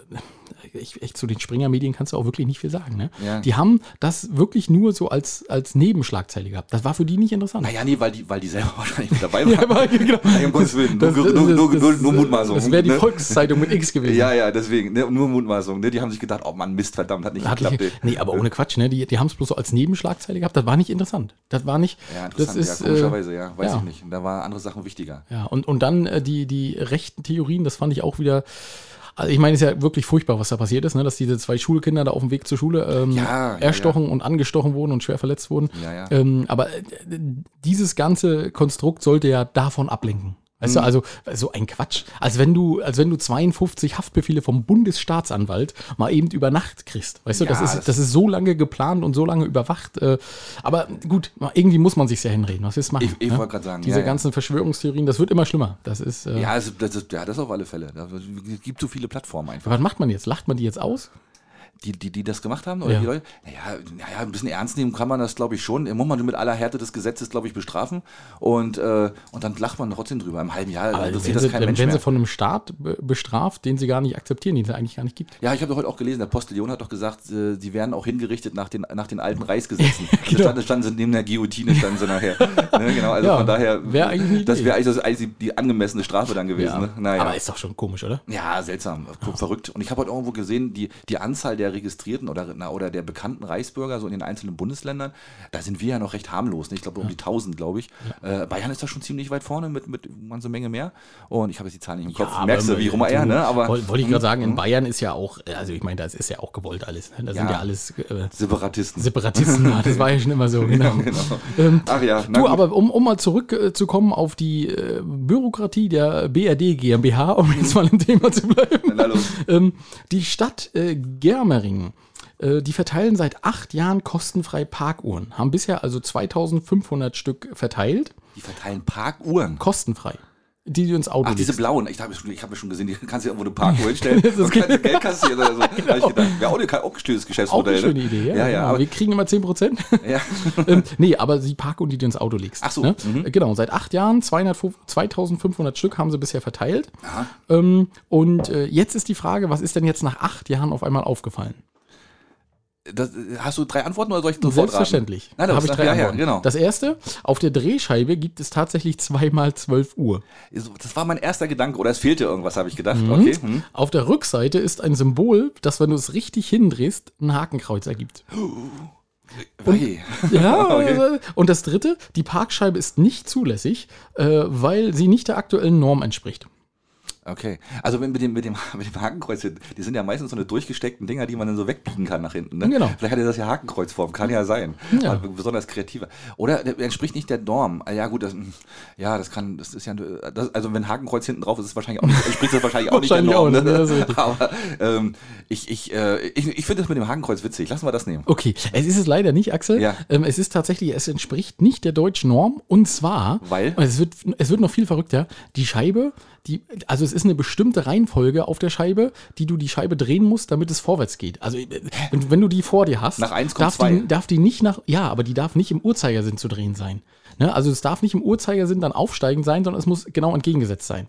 ich, echt zu den Springer-Medien kannst du auch wirklich nicht viel sagen. Ne? Ja. Die haben das wirklich nur so als, als Nebenschlagzeile gehabt. Das war für die nicht interessant. Naja, nee, weil die, weil die selber wahrscheinlich mit dabei waren. Ja, aber genau. Nein, um Gottes Willen, nur, Das- nur, das- nur, nur, das- nur, nur Mutmaßung. Das wäre die ne? Volkszeitung mit X gewesen. Ja, ja, deswegen, ne, nur Mutmaßung. Ne? Die haben sich gedacht, oh Mann, Mist, verdammt, hat nicht Hat geklappt. nicht, nee, aber ohne Quatsch, ne? Die, die haben es bloß so als Nebenschlagzeile gehabt. Das war nicht interessant. Das war nicht. Ja, das interessant, ist, ja, komischerweise, ja, weiß ja. ich nicht. Da waren andere Sachen wichtiger. Ja, und, und dann äh, die, die rechten Theorien, das fand ich auch wieder. Also ich meine, es ist ja wirklich furchtbar, was da passiert ist, ne? dass diese zwei Schulkinder da auf dem Weg zur Schule ähm, Ja, ja, erstochen und angestochen wurden und schwer verletzt wurden. Ja, ja. Ähm, aber äh, dieses ganze Konstrukt sollte ja davon ablenken. Weißt Mhm. du, also so ein Quatsch. Als wenn du, als wenn du 52 Haftbefehle vom Bundesstaatsanwalt mal eben über Nacht kriegst. Weißt du, das Ja, ist, das- das ist so lange geplant und so lange überwacht. Äh, aber gut, irgendwie muss man sich ja hinreden. Was du machen? Ich- ich ne? wollte gerade sagen, Diese ja, ja. ganzen Verschwörungstheorien, das wird immer schlimmer. Das ist. Äh, Ja, also, das, ist, ja, das auf alle Fälle. Es gibt so viele Plattformen einfach. Was macht man jetzt? Lacht man die jetzt aus? Die, die, die das gemacht haben oder Ja. die Leute? Naja, naja, ein bisschen ernst nehmen kann man das, glaube ich, schon. Muss man mit aller Härte des Gesetzes, glaube ich, bestrafen. Und, äh, und dann lacht man trotzdem drüber. Im halben Jahr interessiert wenn das sie, kein wenn, Mensch wenn mehr. sie von einem Staat be- bestraft, den sie gar nicht akzeptieren, den es eigentlich gar nicht gibt. Ja, ich habe heute auch gelesen, der Postillon hat doch gesagt, äh, sie werden auch hingerichtet nach den, nach den alten Reichsgesetzen. genau. Da standen, standen sie neben der Guillotine, standen sie nachher. ne, genau, also Ja, von daher, wär das wäre eigentlich, eigentlich die angemessene Strafe dann gewesen. Ne? Naja. Aber ist doch schon komisch, oder? Ja, seltsam, guck, verrückt. Und ich habe heute irgendwo gesehen, die, die Anzahl der registrierten oder, na, oder der bekannten Reichsbürger so in den einzelnen Bundesländern, da sind wir ja noch recht harmlos. Ne? Ich glaube, um die 1000, glaube ich. Äh, Bayern ist da schon ziemlich weit vorne mit, mit ganze Menge mehr. Und ich habe jetzt die Zahlen nicht im Kopf. aber Merkst du, wie rum er, ne? Aber Wollte ich gerade sagen, in Mhm. Bayern ist ja auch, also ich meine, das ist ja auch gewollt alles. Ne? Da sind Ja. ja alles äh, Separatisten. Separatisten. ja, das war ja schon immer so, genau. genau. Ähm, Ach ja, na Du, gut. aber um, um mal zurückzukommen auf die äh, Bürokratie der BRD GmbH, um jetzt mal im Thema zu bleiben. Na los. Ähm, die Stadt äh, Germering, äh, die verteilen seit acht Jahren kostenfrei Parkuhren. Haben bisher also 2500 Stück verteilt, Die verteilen Parkuhren. kostenfrei. Die du ins Auto Ach, diese blauen. Ich habe ich hab mir schon gesehen, die kannst du irgendwo eine Parkuhr hinstellen Das und kannst Geld kassieren oder so. Hab ich gedacht, auch, eine- auch ein Auch Geschäftsmodell. eine schöne ne? Idee, ja. Ja, ja, genau. aber, Wir kriegen immer 10%. ja. ähm, nee, aber die Parkuhren, die du ins Auto legst. Ach so, Ne? mhm. Genau, seit acht Jahren 200, 2500 Stück haben sie bisher verteilt. Aha. Ähm, und äh, jetzt ist die Frage, was ist denn jetzt nach acht Jahren auf einmal aufgefallen? Das, hast du drei Antworten oder soll ich sofort Selbstverständlich. Raten? Nein, da habe ich drei ja, ja, Antworten. genau. Das erste, auf der Drehscheibe gibt es tatsächlich zweimal 12 Uhr. Das war mein erster Gedanke. Oder es fehlte irgendwas, habe ich gedacht. Mhm. Okay. Hm. Auf der Rückseite ist ein Symbol, das, wenn du es richtig hindrehst, ein Hakenkreuz ergibt. Wei. Ja, Okay. und das dritte, die Parkscheibe ist nicht zulässig, äh, weil sie nicht der aktuellen Norm entspricht. Okay. Also wenn mit dem, mit dem, mit dem Hakenkreuz, die sind ja meistens so eine durchgesteckten Dinger, die man dann so wegbiegen kann nach hinten. Ne? Genau. Vielleicht hat er das ja Hakenkreuzform, kann ja sein. Ja. Besonders kreativer. Oder der entspricht nicht der Norm. Ah, Ja, gut, das, ja, das kann, das ist ja, das, also wenn Hakenkreuz hinten drauf ist, ist es wahrscheinlich auch nicht, entspricht das wahrscheinlich auch nicht der Wahrscheinlich Norm. auch ne? ja. Aber ähm, ich, ich, äh, ich, ich finde das mit dem Hakenkreuz witzig. Lassen wir das nehmen. Okay, es ist es leider nicht, Axel. Ja. Ähm, es ist tatsächlich, es entspricht nicht der deutschen Norm. Und zwar, Weil? es wird, es wird noch viel verrückter, die Scheibe, die, also es ist eine bestimmte Reihenfolge auf der Scheibe, die du die Scheibe drehen musst, damit es vorwärts geht. Also äh, wenn, wenn du die vor dir hast, Nach eins kommt darf, zwei. die, darf die nicht nach, ja, aber die darf nicht im Uhrzeigersinn zu drehen sein. Ne? Also es darf nicht im Uhrzeigersinn dann aufsteigend sein, sondern es muss genau entgegengesetzt sein.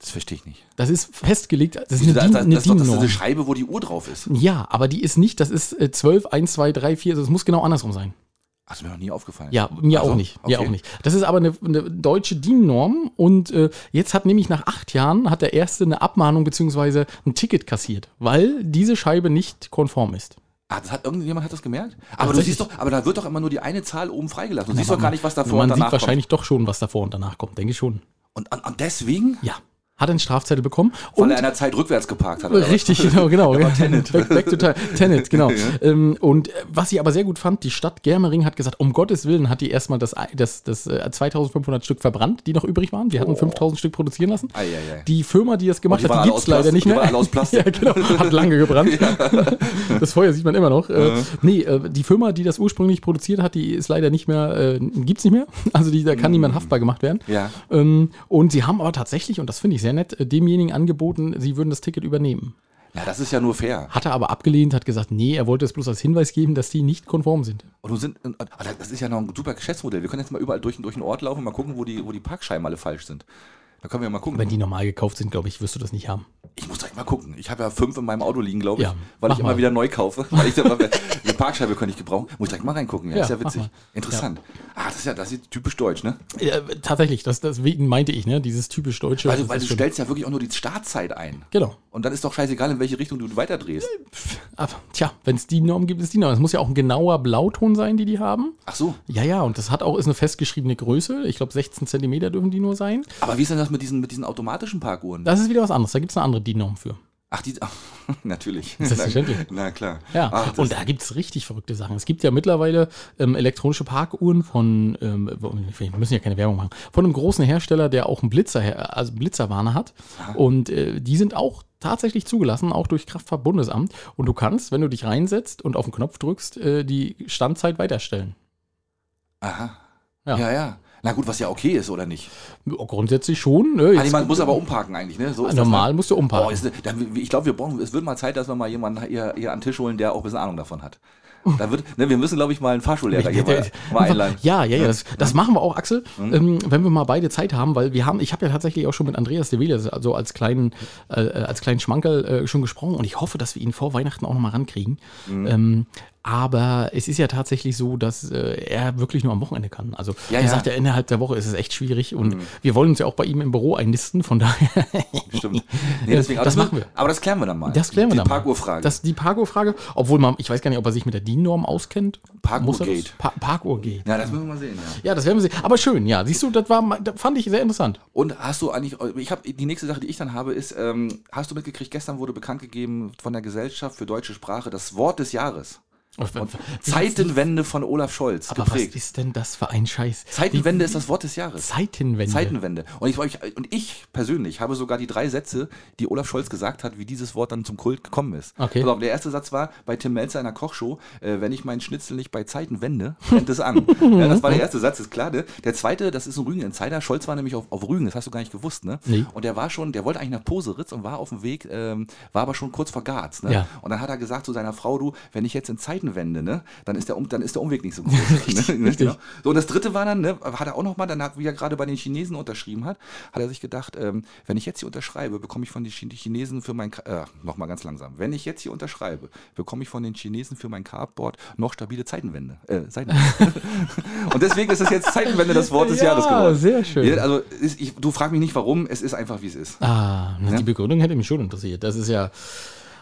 Das verstehe ich nicht. Das ist festgelegt, das ist eine, Das, DIN, das, eine das, ist doch- das ist DIN-Norm. eine Scheibe, wo die Uhr drauf ist. Ja, aber die ist nicht, das ist äh, 12, 1, 2, 3, 4, also es muss genau andersrum sein. Ach, ist mir noch nie aufgefallen. Ja, mir Ach so, auch nicht. Mir okay. auch nicht. Das ist aber eine, eine deutsche DIN-Norm und äh, jetzt hat nämlich nach acht Jahren hat der erste eine Abmahnung beziehungsweise ein Ticket kassiert, weil diese Scheibe nicht konform ist. Ah, das hat irgendjemand hat das gemerkt? Aber du siehst doch, aber da wird doch immer nur die eine Zahl oben freigelassen. Du siehst doch gar nicht, was davor Man und sieht danach wahrscheinlich doch schon, was davor und danach kommt, denke ich schon. kommt. Und, und, und deswegen, Ja. Hat einen Strafzettel bekommen. weil und er in der Zeit rückwärts geparkt hat. oder? Richtig, genau, genau. War Tenet. Back, back to Te- Tenet, genau. ähm, und äh, was ich aber sehr gut fand, die Stadt Germering hat gesagt, um Gottes Willen hat die erstmal das, das, das äh, 2500 Stück verbrannt, die noch übrig waren. Die hatten 5000 Stück produzieren lassen. Ei, ei, ei. Die Firma, die das gemacht Und die hat, die gibt es leider nicht die mehr. alle aus Plastik. ja, genau. Hat lange gebrannt. Das Feuer sieht man immer noch. Äh, nee, äh, die Firma, die das ursprünglich produziert hat, die ist leider nicht mehr, äh, gibt es nicht mehr. Also die, da kann niemand haftbar gemacht werden. Ja. Ähm, und sie haben aber tatsächlich, und das finde ich sehr nett, äh, demjenigen angeboten, sie würden das Ticket übernehmen. Ja, das ist ja nur fair. Hat er aber abgelehnt, hat gesagt, nee, er wollte es bloß als Hinweis geben, dass die nicht konform sind. Und du sind, und, das ist ja noch ein super Geschäftsmodell. Wir können jetzt mal überall durch, durch den Ort laufen und mal gucken, wo die, wo die Parkscheiben alle falsch sind. Da können wir mal gucken. Wenn die normal gekauft sind, glaube ich, wirst du das nicht haben. Ich muss direkt mal gucken. Ich habe ja fünf in meinem Auto liegen, glaube ich, Ja, weil ich immer mal. wieder neu kaufe. Weil ich eine Parkscheibe könnte ich gebrauchen. Muss ich direkt mal reingucken. Ja, Ja, ist ja witzig. Interessant. Ah, das ist ja, das ist typisch deutsch, ne? Ja, tatsächlich, das, deswegen meinte ich, ne, dieses typisch deutsche. Du, weil du stellst ja wirklich auch nur die Startzeit ein. Genau. Und dann ist doch scheißegal, in welche Richtung du weiterdrehst. Aber, tja, wenn es die Norm gibt, ist die Norm. Es muss ja auch ein genauer Blauton sein, die die haben. Ach so. Ja, ja, und das hat auch, ist eine festgeschriebene Größe. Ich glaube, 16 Zentimeter dürfen die nur sein. Aber wie ist denn das mit diesen, mit diesen automatischen Parkuhren? Das ist wieder was anderes. Da gibt es eine andere DIN-Norm für. Ach, die. Ach, natürlich. Selbstverständlich. Na, na klar. Ja, Ach, und da gibt es richtig verrückte Sachen. Es gibt ja mittlerweile ähm, elektronische Parkuhren von, ähm, wir müssen ja keine Werbung machen, von einem großen Hersteller, der auch einen Blitzer, also Blitzerwarner hat. Und äh, die sind auch tatsächlich zugelassen, auch durch Kraftfahrtbundesamt. Und du kannst, wenn du dich reinsetzt und auf den Knopf drückst, äh, die Standzeit weiterstellen. Aha. Ja. Ja. ja, Na gut, was ja okay ist, oder nicht? Grundsätzlich schon. Ne? Jetzt- nee, man muss aber umparken eigentlich, ne? So ist normal das, musst du ne? Oh, umparken. ist, ne- ich glaube, wir brauchen, es wird mal Zeit, dass wir mal jemanden hier, hier an den Tisch holen, der auch ein bisschen Ahnung davon hat. Da wird, ne, wir müssen, glaube ich, mal einen Fahrschullehrer hier mal, mal einladen. Ja, ja, ja, das, das machen wir auch, Axel, ähm, wenn wir mal beide Zeit haben, weil wir haben, ich habe ja tatsächlich auch schon mit Andreas de Vele, also als kleinen, äh, als kleinen Schmankerl äh, schon gesprochen und ich hoffe, dass wir ihn vor Weihnachten auch nochmal rankriegen. Mhm. Ähm, aber es ist ja tatsächlich so, dass äh, er wirklich nur am Wochenende kann. Also Ja, er ja. sagt ja, innerhalb der Woche ist es echt schwierig und wir wollen uns ja auch bei ihm im Büro einnisten, von daher. Stimmt. Nee, deswegen, das machen wir. Aber das klären wir dann mal. Das klären wir Die dann. Parkuhrfrage. Das die Parkuhrfrage, obwohl man, ich weiß gar nicht, ob er sich mit der DIN-Norm auskennt. Parkuhrgate. Pa Parkuhrgate. Ja, das müssen wir mal sehen, ja. Ja, das werden wir sehen. Aber schön, ja. Siehst du, das war, das fand ich sehr interessant. Und hast du eigentlich, ich habe die nächste Sache, die ich dann habe, ist, ähm, hast du mitgekriegt, gestern wurde bekannt gegeben von der Gesellschaft für deutsche Sprache das Wort des Jahres. Zeitenwende von Olaf Scholz Aber geprägt. was ist denn das für ein Scheiß? Zeitenwende ist das Wort des Jahres. Zeitenwende. Zeitenwende. Und ich, und ich persönlich habe sogar die drei Sätze, die Olaf Scholz gesagt hat, wie dieses Wort dann zum Kult gekommen ist. Okay. Auf, der erste Satz war bei Tim Melzer in einer Kochshow, äh, wenn ich meinen Schnitzel nicht bei Zeiten wende, brennt es an. ja, das war der erste Satz, ist klar. Ne? Der zweite, das ist ein Rügen-Insider. Scholz war nämlich auf, auf Rügen, das hast du gar nicht gewusst. Ne? Nee. Und der war schon, der wollte eigentlich nach Poseritz und war auf dem Weg, ähm, war aber schon kurz vor Garz. Ne? Ja. Und dann hat er gesagt zu seiner Frau, du, wenn ich jetzt in Zeitenwende, ne, dann ist der, um, dann ist der Umweg nicht so groß. ne? Genau. So, und das dritte war dann, ne, hat er auch nochmal, dann hat, wie er gerade bei den Chinesen unterschrieben hat, hat er sich gedacht, ähm, wenn ich jetzt hier unterschreibe, bekomme ich von den Chinesen für mein, äh, nochmal ganz langsam, wenn ich jetzt hier unterschreibe, bekomme ich von den Chinesen für mein Cardboard noch stabile Zeitenwende. Äh, Zeitenwende. und deswegen ist es jetzt Zeitenwende das Wort des Ja, Jahres geworden. sehr schön. Ja, also, ist, ich, du frag mich nicht warum, es ist einfach, wie es ist. Ah, na, die Begründung hätte mich schon interessiert. Das ist ja.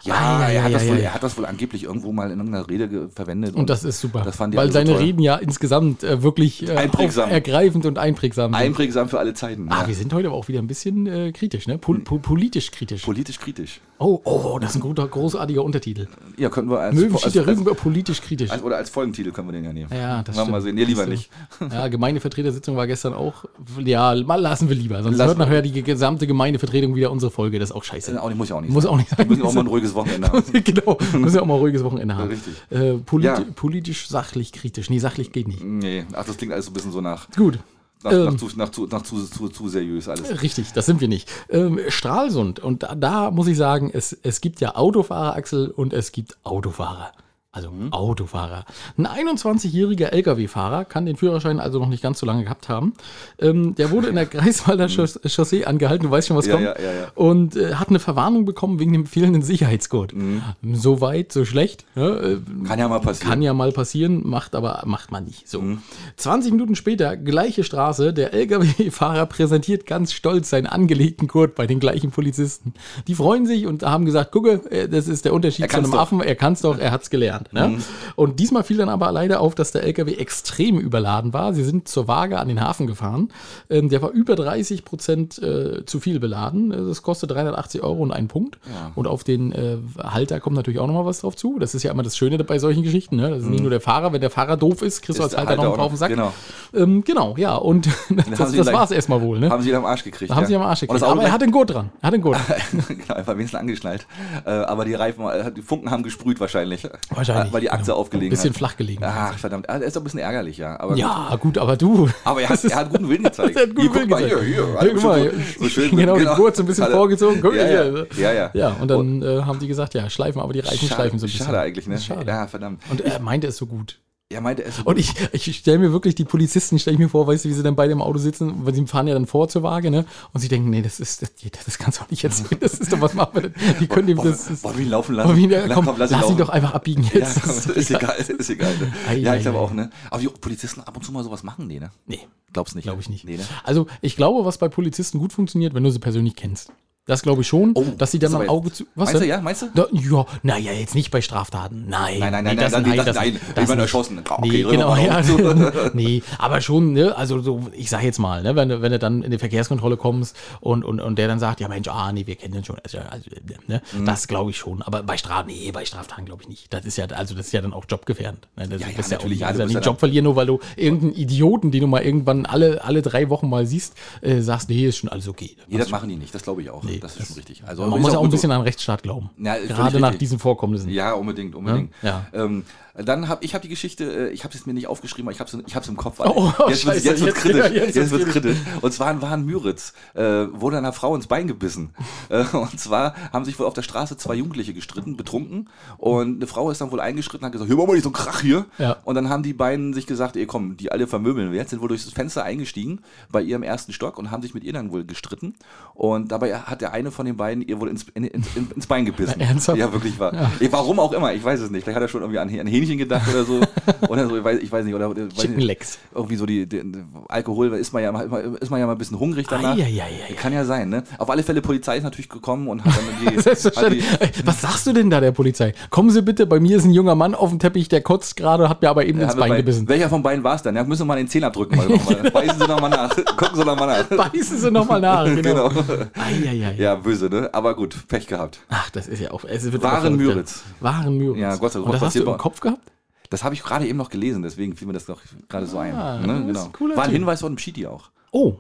Ja, Ah, er, hat ja, das ja, wohl, ja. er hat das wohl angeblich irgendwo mal in irgendeiner Rede verwendet. Und das ist super. Das weil seine toll. Reden ja insgesamt äh, wirklich äh, ergreifend und einprägsam sind. Einprägsam für alle Zeiten. Ah, ja. wir sind heute aber auch wieder ein bisschen äh, kritisch, ne? Pol po politisch kritisch. Politisch kritisch. oh, oh, das ist ein guter, großartiger Untertitel. Ja, könnten wir als, Möwen als, steht als, Rügen politisch kritisch. als, oder als Folgentitel können wir den ja nehmen. Ja, das mal sehen. Nee, lieber Das nicht. Ja, Gemeindevertretersitzung war gestern auch. Ja, mal lassen wir lieber. Sonst Lassen hört nachher die gesamte Gemeindevertretung wieder unsere Folge. Das ist auch scheiße. Auch nicht, muss ja auch nicht Muss sein. auch nicht sein. Wir müssen auch mal ein ruhiges Wochenende haben. genau, müssen wir auch mal ein ruhiges Wochenende haben. Richtig. Äh, polit Ja. Politisch, sachlich, kritisch. Nee, sachlich geht nicht. Nee, ach, das klingt alles so ein bisschen so nach, Gut. nach, Ähm. nach, zu, nach, zu, nach zu, zu, zu seriös alles. Richtig, das sind wir nicht. Ähm, Stralsund, und da, da muss ich sagen, es, es gibt ja Autofahrer, Axel, und es gibt Autofahrer. Also Mhm. Autofahrer. Ein 21-jähriger Lkw-Fahrer kann den Führerschein also noch nicht ganz so lange gehabt haben. Ähm, der wurde in der Greifswalder Chauss- Chaussee angehalten, du weißt schon, was Ja, kommt. ja, ja. Und äh, hat eine Verwarnung bekommen wegen dem fehlenden Sicherheitsgurt. Mhm. So weit, so schlecht. Ja, äh, Kann ja mal passieren. kann ja mal passieren, macht aber macht man nicht. So. Mhm. 20 Minuten später, gleiche Straße, der LKW-Fahrer präsentiert ganz stolz seinen angelegten Gurt bei den gleichen Polizisten. Die freuen sich und haben gesagt, gucke, äh, das ist der Unterschied Er zu einem doch. Mhm. Affen, er kann es doch, er hat es gelernt. Ne? Und diesmal fiel dann aber leider auf, dass der LKW extrem überladen war. Sie sind zur Waage an den Hafen gefahren. Ähm, der war über 30 Prozent äh, zu viel beladen. Das kostet 380 Euro und einen Punkt. Und auf den äh, Halter kommt natürlich auch nochmal was drauf zu. Das ist ja immer das Schöne bei solchen Geschichten. Ne? Das ist nicht nur der Fahrer. Wenn der Fahrer doof ist, kriegst du Mhm. Als der Halter noch Halter einen drauf den Sack. genau. Ähm, genau, ja. Und das, das war es erstmal wohl. Ne? Haben sie ihn am Arsch gekriegt. Haben ja. sie am Arsch gekriegt. Aber er hat den Gurt dran. Er hat den Gurt. genau, einfach wenigstens angeschnallt. Äh, aber die Reifen, äh, die Funken haben gesprüht wahrscheinlich. Wahrscheinlich, Weil die Achse genau. aufgelegen Bisschen hat. flach gelegen. Ach, verdammt. Ah, Er ist doch ein bisschen ärgerlich, ja. Aber gut. Ja, gut, aber du. Aber er hat, er hat guten Willen gezeigt. Er hat guten hier, guck Willen mal, gezeigt. hier, hier. Hier, guck mal, so schön. genau, den Gurt so ein bisschen Alle- vorgezogen. Guck ja, mal ja, hier. ja, ja. Ja, und dann äh, haben die gesagt, ja, schleifen aber die Reifen schleifen so ein bisschen. Schade eigentlich, ne? Schade. Ja, verdammt. Und er meinte es so gut. Er meinte, es Und ich, ich stelle mir wirklich die Polizisten, stelle ich mir vor, weißt du, wie sie dann beide im Auto sitzen, weil sie fahren ja dann vor zur Waage, ne? Und sie denken, nee, das ist, das, das kannst du doch nicht erzählen. Das ist doch, was machen wir denn? Die können dem das. das wollen wir ihn laufen lassen? wollen wir ihn, Na, komm, lass lass, ihn ihn laufen. doch einfach abbiegen Ja, jetzt. komm, Das ist ist egal, ist egal. Ei, ja, ich glaube auch, ne? Aber die Polizisten ab und zu mal sowas machen, die, ne? Nee, Glaubst nicht? glaube ich nicht. Nee, ne? Also, ich glaube, was bei Polizisten gut funktioniert, wenn du sie persönlich kennst. Das glaube ich schon, dass sie dann Oh, das am aber- Auge zu. Was Meinst du, ja? Meinst du? Da, ja, naja, jetzt nicht bei Straftaten. Nein. Nein, nein, nee, nein, das, nein, nein, das- das, nein, das irgendwann nicht. erschossen. Okay, nee, drücken wir genau, mal ja, auf. nee, aber schon, ne, also so, ich sag jetzt mal, ne, wenn, du- wenn du dann in die Verkehrskontrolle kommst und, und, und der dann sagt, ja Mensch, ah, nee, wir kennen den schon, also, also, ne, Mhm. das glaube ich schon, aber bei Strafen, nee, bei Straftaten glaube ich nicht. Das ist ja, also das ist ja dann auch jobgefährdend. Ne? Das Ja, ja, ist ja, auch natürlich, nicht, ja, also du nicht bist ja einen Job verlieren, nur weil du irgendeinen Idioten, den du mal irgendwann alle, alle drei Wochen mal siehst, äh, sagst, nee, ist schon alles okay. Nee, das machen die nicht, das glaube ich auch. Das ist schon richtig. Also, Man muss ja auch ein so. bisschen an Rechtsstaat glauben. Ja, Gerade nach diesen Vorkommnissen. Ja, unbedingt, unbedingt. Ja. Ähm, dann habe ich hab die Geschichte, äh, ich habe es mir nicht aufgeschrieben, aber ich habe es ich hab's im Kopf. Oh, oh, jetzt wird scheiße, jetzt jetzt- kritisch. ja, Jetzt, jetzt kritisch. Und zwar war in Müritz, äh, wurde einer Frau ins Bein gebissen. Äh, und zwar haben sich wohl auf der Straße zwei Jugendliche gestritten, betrunken. Und eine Frau ist dann wohl eingeschritten und hat gesagt, hör mal nicht so einen Krach hier. Ja. Und dann haben die beiden sich gesagt, ey komm, die alle vermöbeln wir jetzt, sind wohl durchs Fenster eingestiegen bei ihrem ersten Stock und haben sich mit ihr dann wohl gestritten. Und dabei hat der eine von den beiden ihr wohl ins, in, ins, ins Bein gebissen. Na, ernsthaft? Ja, wirklich wahr. Eh, Warum auch immer, ich weiß es nicht. Vielleicht hat er schon irgendwie an, an Hähnchen gedacht oder so. oder so, ich weiß, ich weiß nicht. Oder, Chicken. Legs. Irgendwie so die, die, Alkohol ist man ja mal, ist man ja mal ein bisschen hungrig danach. Ei, ei, ei, ei, Kann ja sein, ne? Auf alle Fälle, Polizei ist natürlich gekommen und hat dann die. hat die Was sagst du denn da der Polizei? Kommen Sie bitte, bei mir ist ein junger Mann auf dem Teppich, der kotzt gerade, hat mir aber eben ins hat mir Bein bei- gebissen. Welcher von beiden war es dann? Ja, müssen wir mal den Zehnabdrück mal nochmal. Beißen Sie nochmal nach. Gucken Sie nochmal nach. Beißen Sie nochmal nach. Genau. Genau. Ei, ei, ei. Ja, böse, ne? Aber gut, Pech gehabt. Ach, das ist ja auch. Es wird Waren. Müritz. Waren Müritz. Ja, Gott sei Dank, Und das hast du im Kopf gehabt? Das habe ich gerade eben noch gelesen, deswegen fiel mir das doch gerade so ein. Ah, ne? das ist genau. ein War ein. Hinweis von Pschiti auch. Oh.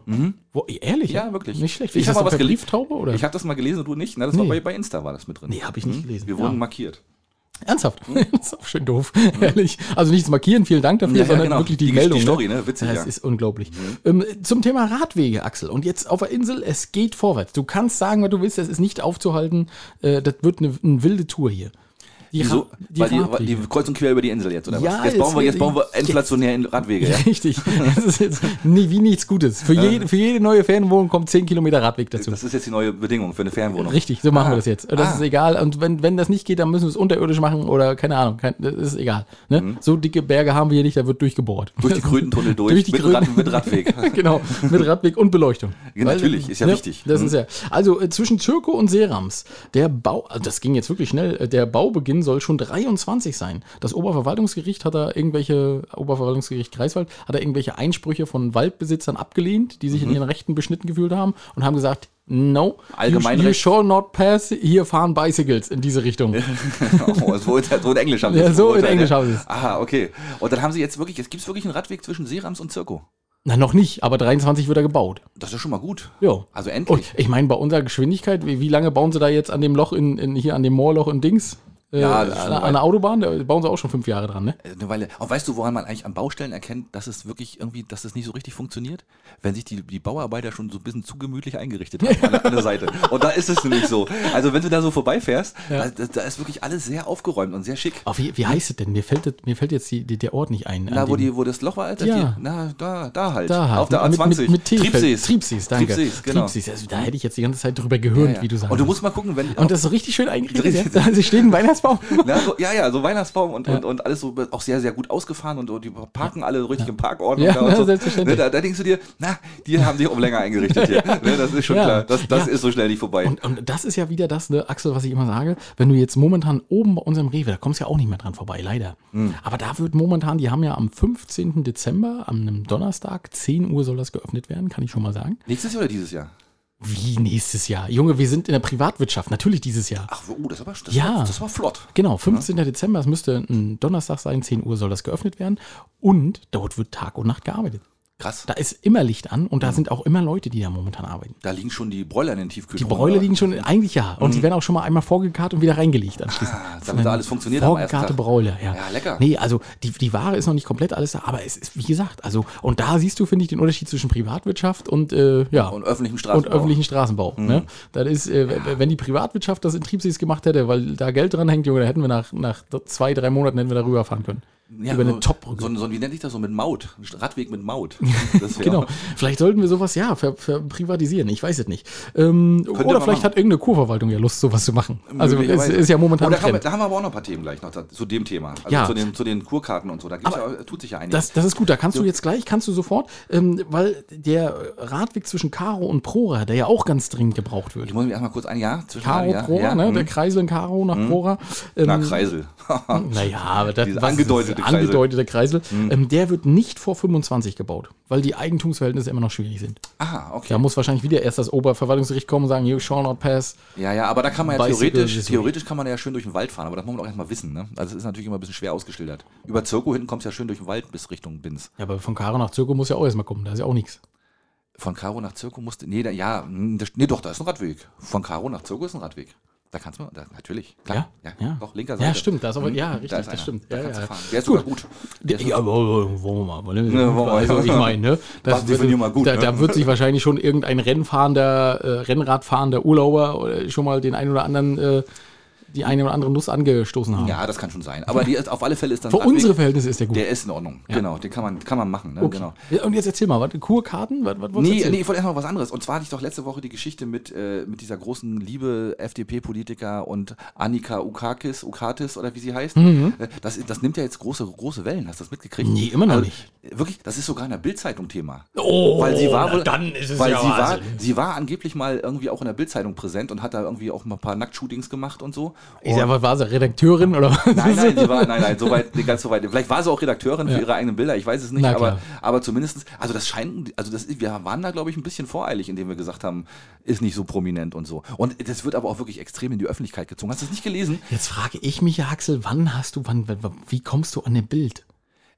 Wo, ehrlich? Ja, wirklich. Nicht schlecht. Ich ist hab das mal was per gele- Brieftaube oder? Ich habe das mal gelesen und du nicht. Na, das Nee. war bei, bei Insta war das mit drin. nee, habe ich nicht gelesen. Wir wurden ja. markiert. Ernsthaft? das ist auch schön doof. Ehrlich. Also nichts markieren, vielen Dank dafür, Ja, ja, sondern genau. wirklich die, Die- die Meldung. Story, ne? ne? Witzig, Das ja. ist unglaublich. Ähm, zum Thema Radwege, Axel. Und jetzt auf der Insel, es geht vorwärts. Du kannst sagen, was du willst, es ist nicht aufzuhalten. Äh, das wird eine, eine wilde Tour hier. Die Wieso? Die Weil die, die kreuz und quer über die Insel jetzt, oder Ja, was? Jetzt bauen, wir, jetzt- bauen wir inflationär in Radwege, ja? Richtig. Das ist jetzt nie, wie nichts Gutes. Für, jede, für jede neue Ferienwohnung kommt 10 Kilometer Radweg dazu. Das ist jetzt die neue Bedingung für eine Fernwohnung. Richtig, so machen Ah. wir das jetzt. Das Ah. ist egal. Und wenn, wenn das nicht geht, dann müssen wir es unterirdisch machen oder keine Ahnung. Kein, das ist egal. Ne? So dicke Berge haben wir hier nicht, da wird durchgebohrt. Mhm. Durch die Krötentunnel durch, Durch die mit, Kröten- Rad, mit Radweg. genau, mit Radweg und Beleuchtung. Ja, natürlich, ist ja wichtig. Das Mhm. ist ja. Also äh, zwischen Zirko und Serams, der Bau, also das ging jetzt wirklich schnell, äh, der Baubeginn soll schon 23 sein. Das Oberverwaltungsgericht hat da irgendwelche, Oberverwaltungsgericht Greifswald, hat da irgendwelche Einsprüche von Waldbesitzern abgelehnt, die sich Mhm. in ihren Rechten beschnitten gefühlt haben und haben gesagt, no, you, you Allgemeinrecht. shall not pass, hier fahren Bicycles in diese Richtung. oh, so, in, so in Englisch haben sie Ja, es so in Englisch ja. haben sie es. Aha, okay. Und dann haben sie jetzt wirklich, jetzt gibt es wirklich einen Radweg zwischen Serams und Zirko. Na, noch nicht, aber 23 wird er gebaut. Das ist schon mal gut. Ja. Also Und endlich. ich meine, bei unserer Geschwindigkeit, wie, wie lange bauen sie da jetzt an dem Loch in, in hier an dem Moorloch in Dings? Äh, Ja, ist an, der Autobahn, da bauen sie auch schon fünf Jahre dran, ne? Eine Weile. Und weißt du, woran man eigentlich an Baustellen erkennt, dass es wirklich irgendwie, dass es nicht so richtig funktioniert? Wenn sich die, die Bauarbeiter schon so ein bisschen zu gemütlich eingerichtet haben an, der, an der Seite. Und da ist es nämlich so. Also wenn du da so vorbeifährst, da, da, da ist wirklich alles sehr aufgeräumt und sehr schick. Aber wie, wie heißt es denn? Mir fällt, das- mir fällt jetzt die, die, der Ort nicht ein. An wo, die, wo das Loch war, Alter? Ja. Die, na, da, da halt. da halt. Auf der mit, A20. Mit, mit T fällt- Triebsees. Triebsees, danke. Triebsees, genau. Triebsees, also da hätte ich jetzt die ganze Zeit drüber gehört, Ja, ja. wie du sagst. Und du musst mal gucken, wenn. Und das ist so richtig schön eingerichtet. Ja? Da steht ein Weihnachtsbaum. Na, so, ja, ja, so Weihnachtsbaum und, und, und alles so auch sehr, sehr gut ausgefahren und, so, die parken alle so richtig in Parkordnung. Ja, da und ja, so. selbstverständlich. Ne, da, da denkst du dir, na, die haben sich um länger eingerichtet hier. Ne, das ist schon klar. Das, das ist so schnell nicht vorbei. Und, und das ist ja wieder das, ne, Axel, was ich immer sage, wenn du jetzt momentan oben bei unserem Rewe, da kommst du ja auch nicht mehr dran vorbei, leider. Hm. Aber da wird momentan, die haben ja am 15. Dezember, am einem Donnerstag, 10 Uhr soll das geöffnet werden, kann ich schon mal sagen. Nächstes Jahr oder dieses Jahr? Wie nächstes Jahr? Junge, wir sind in der Privatwirtschaft, natürlich dieses Jahr. Ach, oh, das war, das Ja. war, das war flott. Genau, 15. Dezember, es müsste ein Donnerstag sein, 10 Uhr soll das geöffnet werden. Und dort wird Tag und Nacht gearbeitet. Krass. Da ist immer Licht an und da sind auch immer Leute, die da momentan arbeiten. Da liegen schon die Broiler in den Die Tiefkühltruhen. Bräuler liegen schon, eigentlich ja. Und die werden auch schon mal einmal vorgekarrt und wieder reingelegt anschließend. Ah, damit da alles funktioniert Tag. Bräuler, ja. Ja, lecker. Nee, also die, die Ware ist noch nicht komplett alles da, aber es ist, wie gesagt, also, und da siehst du, finde ich, den Unterschied zwischen Privatwirtschaft und, äh, ja. Und öffentlichem und Straßenbau. öffentlichen Straßenbau. Ne? Das ist, äh, w- wenn die Privatwirtschaft das in Triebsees gemacht hätte, weil da Geld dran hängt, Junge, da hätten wir nach, nach zwei, drei Monaten hätten wir da rüberfahren können. Ja, Über eine Top-Brücke. so, so, wie nennt sich das so mit Maut? Ein Radweg mit Maut. Genau. Vielleicht sollten wir sowas ja ver, ver privatisieren. Ich weiß es nicht. Ähm, oder vielleicht machen. hat irgendeine Kurverwaltung ja Lust, sowas zu machen. Also es ist ja momentan Oh, da, haben wir, da haben wir aber auch noch ein paar Themen gleich noch zu dem Thema. Also Ja. zu, den, zu den Kurkarten und so. Da ja, tut sich ja einiges. Das, das ist gut, da kannst du jetzt gleich, kannst du sofort, ähm, weil der Radweg zwischen Karo und Prora, der ja auch ganz dringend gebraucht wird. ich muss mich erstmal kurz ein Jahr zwischen Karo, ja, Prora, ja, ne? hm. der Kreisel in Karo nach Prora. Ähm, Na, Kreisel. Naja, aber das angedeutete Kreisel. angedeutete Kreisel. Ähm, der wird nicht vor 25 gebaut, weil die Eigentumsverhältnisse immer noch schwierig sind. Aha, okay. Da muss wahrscheinlich wieder erst das Oberverwaltungsgericht kommen und sagen, you shall not pass. Ja, ja, aber da kann man ja theoretisch, theoretisch kann man ja schön durch den Wald fahren, aber das muss man auch erstmal wissen, ne? Also es ist natürlich immer ein bisschen schwer ausgeschildert. Über Zirko hinten kommst du ja schön durch den Wald bis Richtung Binz. Ja, aber von Karo nach Zirko muss ja auch erstmal kommen, da ist ja auch nichts. Von Karo nach Zirko musste. Nee, da, ja, das, nee, doch, da ist ein Radweg. Von Karo nach Zirko ist ein Radweg. Da kannst du, da, natürlich, klar. Ja? Ja. Doch, linker Seite. Ja, stimmt, da ist aber, ja, Hm, richtig, da das einer. stimmt. Da Ja, kannst ja. du fahren. Der ist sogar gut. Der ist Ja, aber wollen wir mal. Ne? Ne, wollen wir mal. also, ich meine, ne? Das Was definieren wir gut, da, ne? da wird sich wahrscheinlich schon irgendein Rennfahrender, äh, Rennradfahrender Urlauber oder schon mal den einen oder anderen, äh, die eine oder andere Nuss angestoßen haben. Ja, das kann schon sein. Aber die, ist- auf alle Fälle ist dann Für Radweg, unsere Verhältnisse ist der gut. Der ist in Ordnung. Genau, den kann man, kann man machen. Ne? Okay. Genau. Ja, und jetzt erzähl mal, was, Kurkarten? Was, was Nee, nee, ich wollte erstmal was anderes. Und zwar hatte ich doch letzte Woche die Geschichte mit, äh, mit dieser großen liebe FDP-Politiker und Annika Ukakis, Ukatis oder wie sie heißt. Äh, Das, das nimmt ja jetzt große, große Wellen. Hast du das mitgekriegt? Mhm. Nee, immer noch Also, nicht. Wirklich, das ist sogar in der Bildzeitung Thema. Oh, weil sie war wohl, dann ist es weil ja sie war, sie war angeblich mal irgendwie auch in der Bildzeitung präsent und hat da irgendwie auch mal ein paar Nacktshootings gemacht und so. Ist ja, was war sie, Redakteurin oder was? Nein, nein, sie war, nein, nein, so weit, nicht ganz so weit. Vielleicht war sie auch Redakteurin für ihre eigenen Bilder, ich weiß es nicht, Na aber, aber zumindest, also das scheint, also das, ist- wir waren da, glaube ich, ein bisschen voreilig, indem wir gesagt haben, ist nicht so prominent und so. Und das wird aber auch wirklich extrem in die Öffentlichkeit gezogen. Hast du das nicht gelesen? Jetzt frage ich mich ja, Axel, wann hast du, wann, wann- wie kommst du an ein Bild?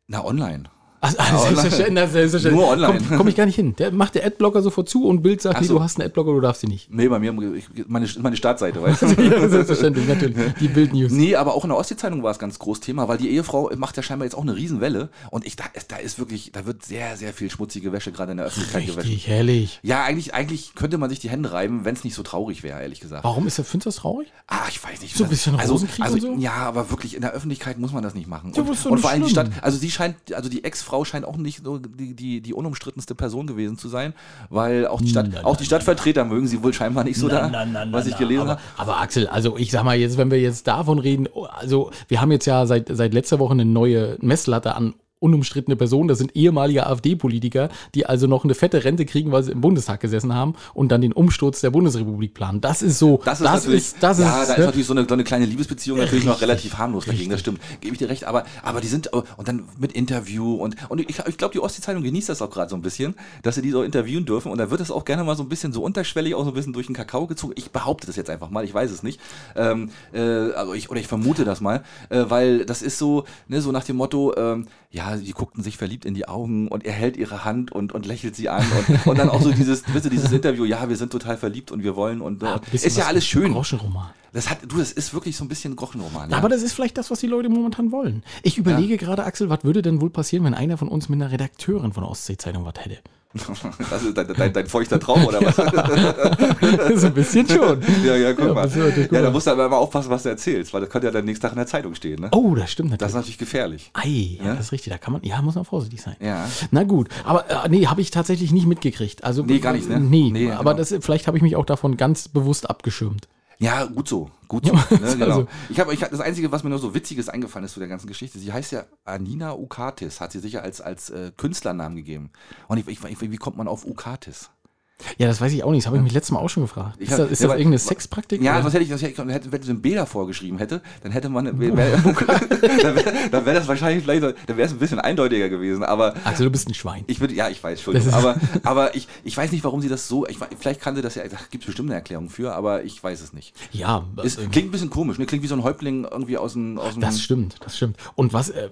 Na, online. Also, also selbstverständlich, na, selbstverständlich. Nur online. Komm, komm ich gar nicht hin. Der macht der Adblocker sofort zu und Bild sagt, Ach nee, so. du hast einen Adblocker, du darfst sie nicht. Nee, bei mir, ich, meine, meine Startseite, weißt du? ja, selbstverständlich, natürlich. Die Bild News. Nee, aber auch in der Ostsee-Zeitung war es ganz groß Thema, weil die Ehefrau macht ja scheinbar jetzt auch eine Riesenwelle. Und ich, da, ist- da ist wirklich, da wird sehr, sehr viel schmutzige Wäsche gerade in der Öffentlichkeit gewaschen. Richtig, herrlich. Ja, eigentlich, eigentlich könnte man sich die Hände reiben, wenn es nicht so traurig wäre, ehrlich gesagt. Warum ist der Findest du das traurig? Ah, ich weiß nicht. So ein bisschen also, also, und so? Ja, aber wirklich in der Öffentlichkeit muss man das nicht machen. Ja, und, doch und vor allem die. Stadt, also sie scheint, also die Ex-Frau scheint auch nicht so die, die, die unumstrittenste Person gewesen zu sein, weil auch die Stadt, Na, na, auch die Stadtvertreter mögen sie wohl scheinbar nicht so da, was ich gelesen aber, habe. aber Axel, also ich sag mal jetzt, wenn wir jetzt davon reden, oh, also wir haben jetzt ja seit, seit letzter Woche eine neue Messlatte an unumstrittene Personen. Das sind ehemalige AfD-Politiker, die also noch eine fette Rente kriegen, weil sie im Bundestag gesessen haben und dann den Umsturz der Bundesrepublik planen. Das ist so, Das ist natürlich, das ja, ist, da ist ne? natürlich so eine, so eine kleine Liebesbeziehung natürlich noch Richtig. relativ harmlos dagegen, das stimmt. Gebe ich dir recht, aber, aber die sind, und dann mit Interview und, und ich, ich glaube, die Ostsee-Zeitung genießt das auch gerade so ein bisschen, dass sie die so interviewen dürfen und da wird das auch gerne mal so ein bisschen so unterschwellig, auch so ein bisschen durch den Kakao gezogen. Ich behaupte das jetzt einfach mal, ich weiß es nicht. Ähm, äh, also ich, oder ich vermute das mal, äh, weil das ist so, ne, so nach dem Motto, ähm, ja, die guckten sich verliebt in die Augen und er hält ihre Hand und, und lächelt sie an und, und dann auch so dieses, weißt du, dieses Interview, ja, wir sind total verliebt und wir wollen und, Ja, und bisschen ist ja alles schön. Groschenroman. Das hat, du, das ist wirklich so ein bisschen Grochenroman. Ja. Aber das ist vielleicht das, was die Leute momentan wollen. Ich überlege gerade, Axel, was würde denn wohl passieren, wenn einer von uns mit einer Redakteurin von der Ostsee-Zeitung was hätte? das ist dein, dein, dein feuchter Traum oder was? so ein bisschen schon. ja, ja, guck Ja, mal. natürlich Ja, da musst du aber immer aufpassen, was du erzählst, weil das könnte ja dann nächsten Tag in der Zeitung stehen. Ne? Oh, das stimmt Das ist natürlich. natürlich gefährlich. Ei, ja, Ja? das ist richtig. Da kann man, ja, muss man vorsichtig sein. Ja. Na gut, aber äh, nee, habe ich tatsächlich nicht mitgekriegt. Also, Nee, gar nicht, ne? Nee, Nee, aber genau. das, vielleicht habe ich mich auch davon ganz bewusst abgeschirmt. Ja, gut so. Gut so. Ne, genau. also- Ich habe ich, hab- das Einzige, was mir nur so Witziges eingefallen ist zu der ganzen Geschichte, sie heißt ja Anina Ukatis, hat sie sicher als, als äh, Künstlernamen gegeben. Und ich, ich, ich, wie kommt man auf Ukatis? Ja, das weiß ich auch nicht. Das habe ich mich letztes Mal auch schon gefragt. Ich Ist hab- das, ist ja, das weil- irgendeine Sexpraktik? Ja, was hätte ich, was hätte, ich- hätte, wenn sie einen B davor geschrieben hätte, dann hätte man, wär, dann wäre wär das wahrscheinlich vielleicht, so- dann wäre es ein bisschen eindeutiger gewesen, aber Axel, du bist ein Schwein. ich würde, ja, ich weiß, Entschuldigung, Das ist- aber, aber ich, ich weiß nicht, warum sie das so, ich, vielleicht kann sie das ja, da gibt es bestimmt eine Erklärung für, aber ich weiß es nicht. Ja, Es äh, klingt ein bisschen komisch, ne? klingt wie so ein Häuptling irgendwie aus dem, aus dem Das stimmt, das stimmt. Und was äh,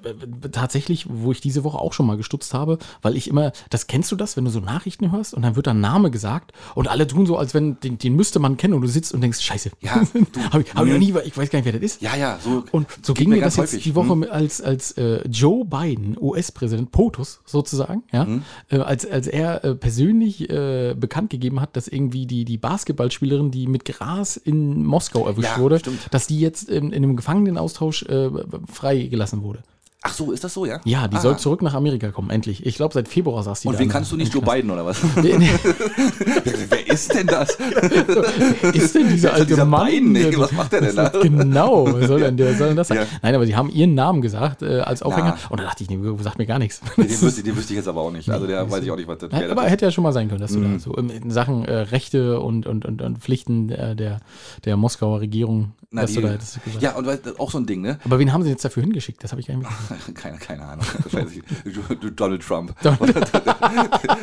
tatsächlich, wo ich diese Woche auch schon mal gestutzt habe, weil ich immer, das kennst du das, wenn du so Nachrichten hörst und dann wird da ein Name gesagt und alle tun so, als wenn den, den müsste man kennen und du sitzt und denkst, scheiße, Ja, habe ich, hab ich noch nie, ich weiß gar nicht, wer das ist. Ja, ja, so. Und so ging mir das jetzt häufig. die Woche Hm. als, als äh, Joe Biden, US-Präsident, POTUS sozusagen, ja, Hm. äh, als, als er äh, persönlich äh, bekannt gegeben hat, dass irgendwie die, die Basketballspielerin, die mit Gras in Moskau erwischt Ja, wurde, stimmt. dass die jetzt in, in einem Gefangenenaustausch äh, freigelassen wurde. Ach so, ist das so, ja? Ja, die Aha. soll zurück nach Amerika kommen, endlich. Ich glaube, seit Februar saß die Und da wen kannst du nicht, Joe. Biden oder was? Nee, nee. Wer ist denn das? ist denn dieser alte dieser Mann? Biden? Nee, was macht der denn da? Genau, was soll denn der soll denn das sein? Ja. Nein, aber sie haben ihren Namen gesagt äh, als Aufhänger. Na. Und da dachte ich, nee, sagt mir gar nichts. Den wüsste, den wüsste ich jetzt aber auch nicht. Also der weiß ich auch nicht, was das wer aber hätte ja schon mal sein können, dass du da so in, in Sachen äh, Rechte und, und, und, und Pflichten der, der, der Moskauer Regierung, Na, dass die, du da hättest gesagt. ja, und weißt auch so ein Ding, ne? Aber wen haben sie jetzt dafür hingeschickt? Das habe ich gar nicht. Keine, keine Ahnung. Donald Trump.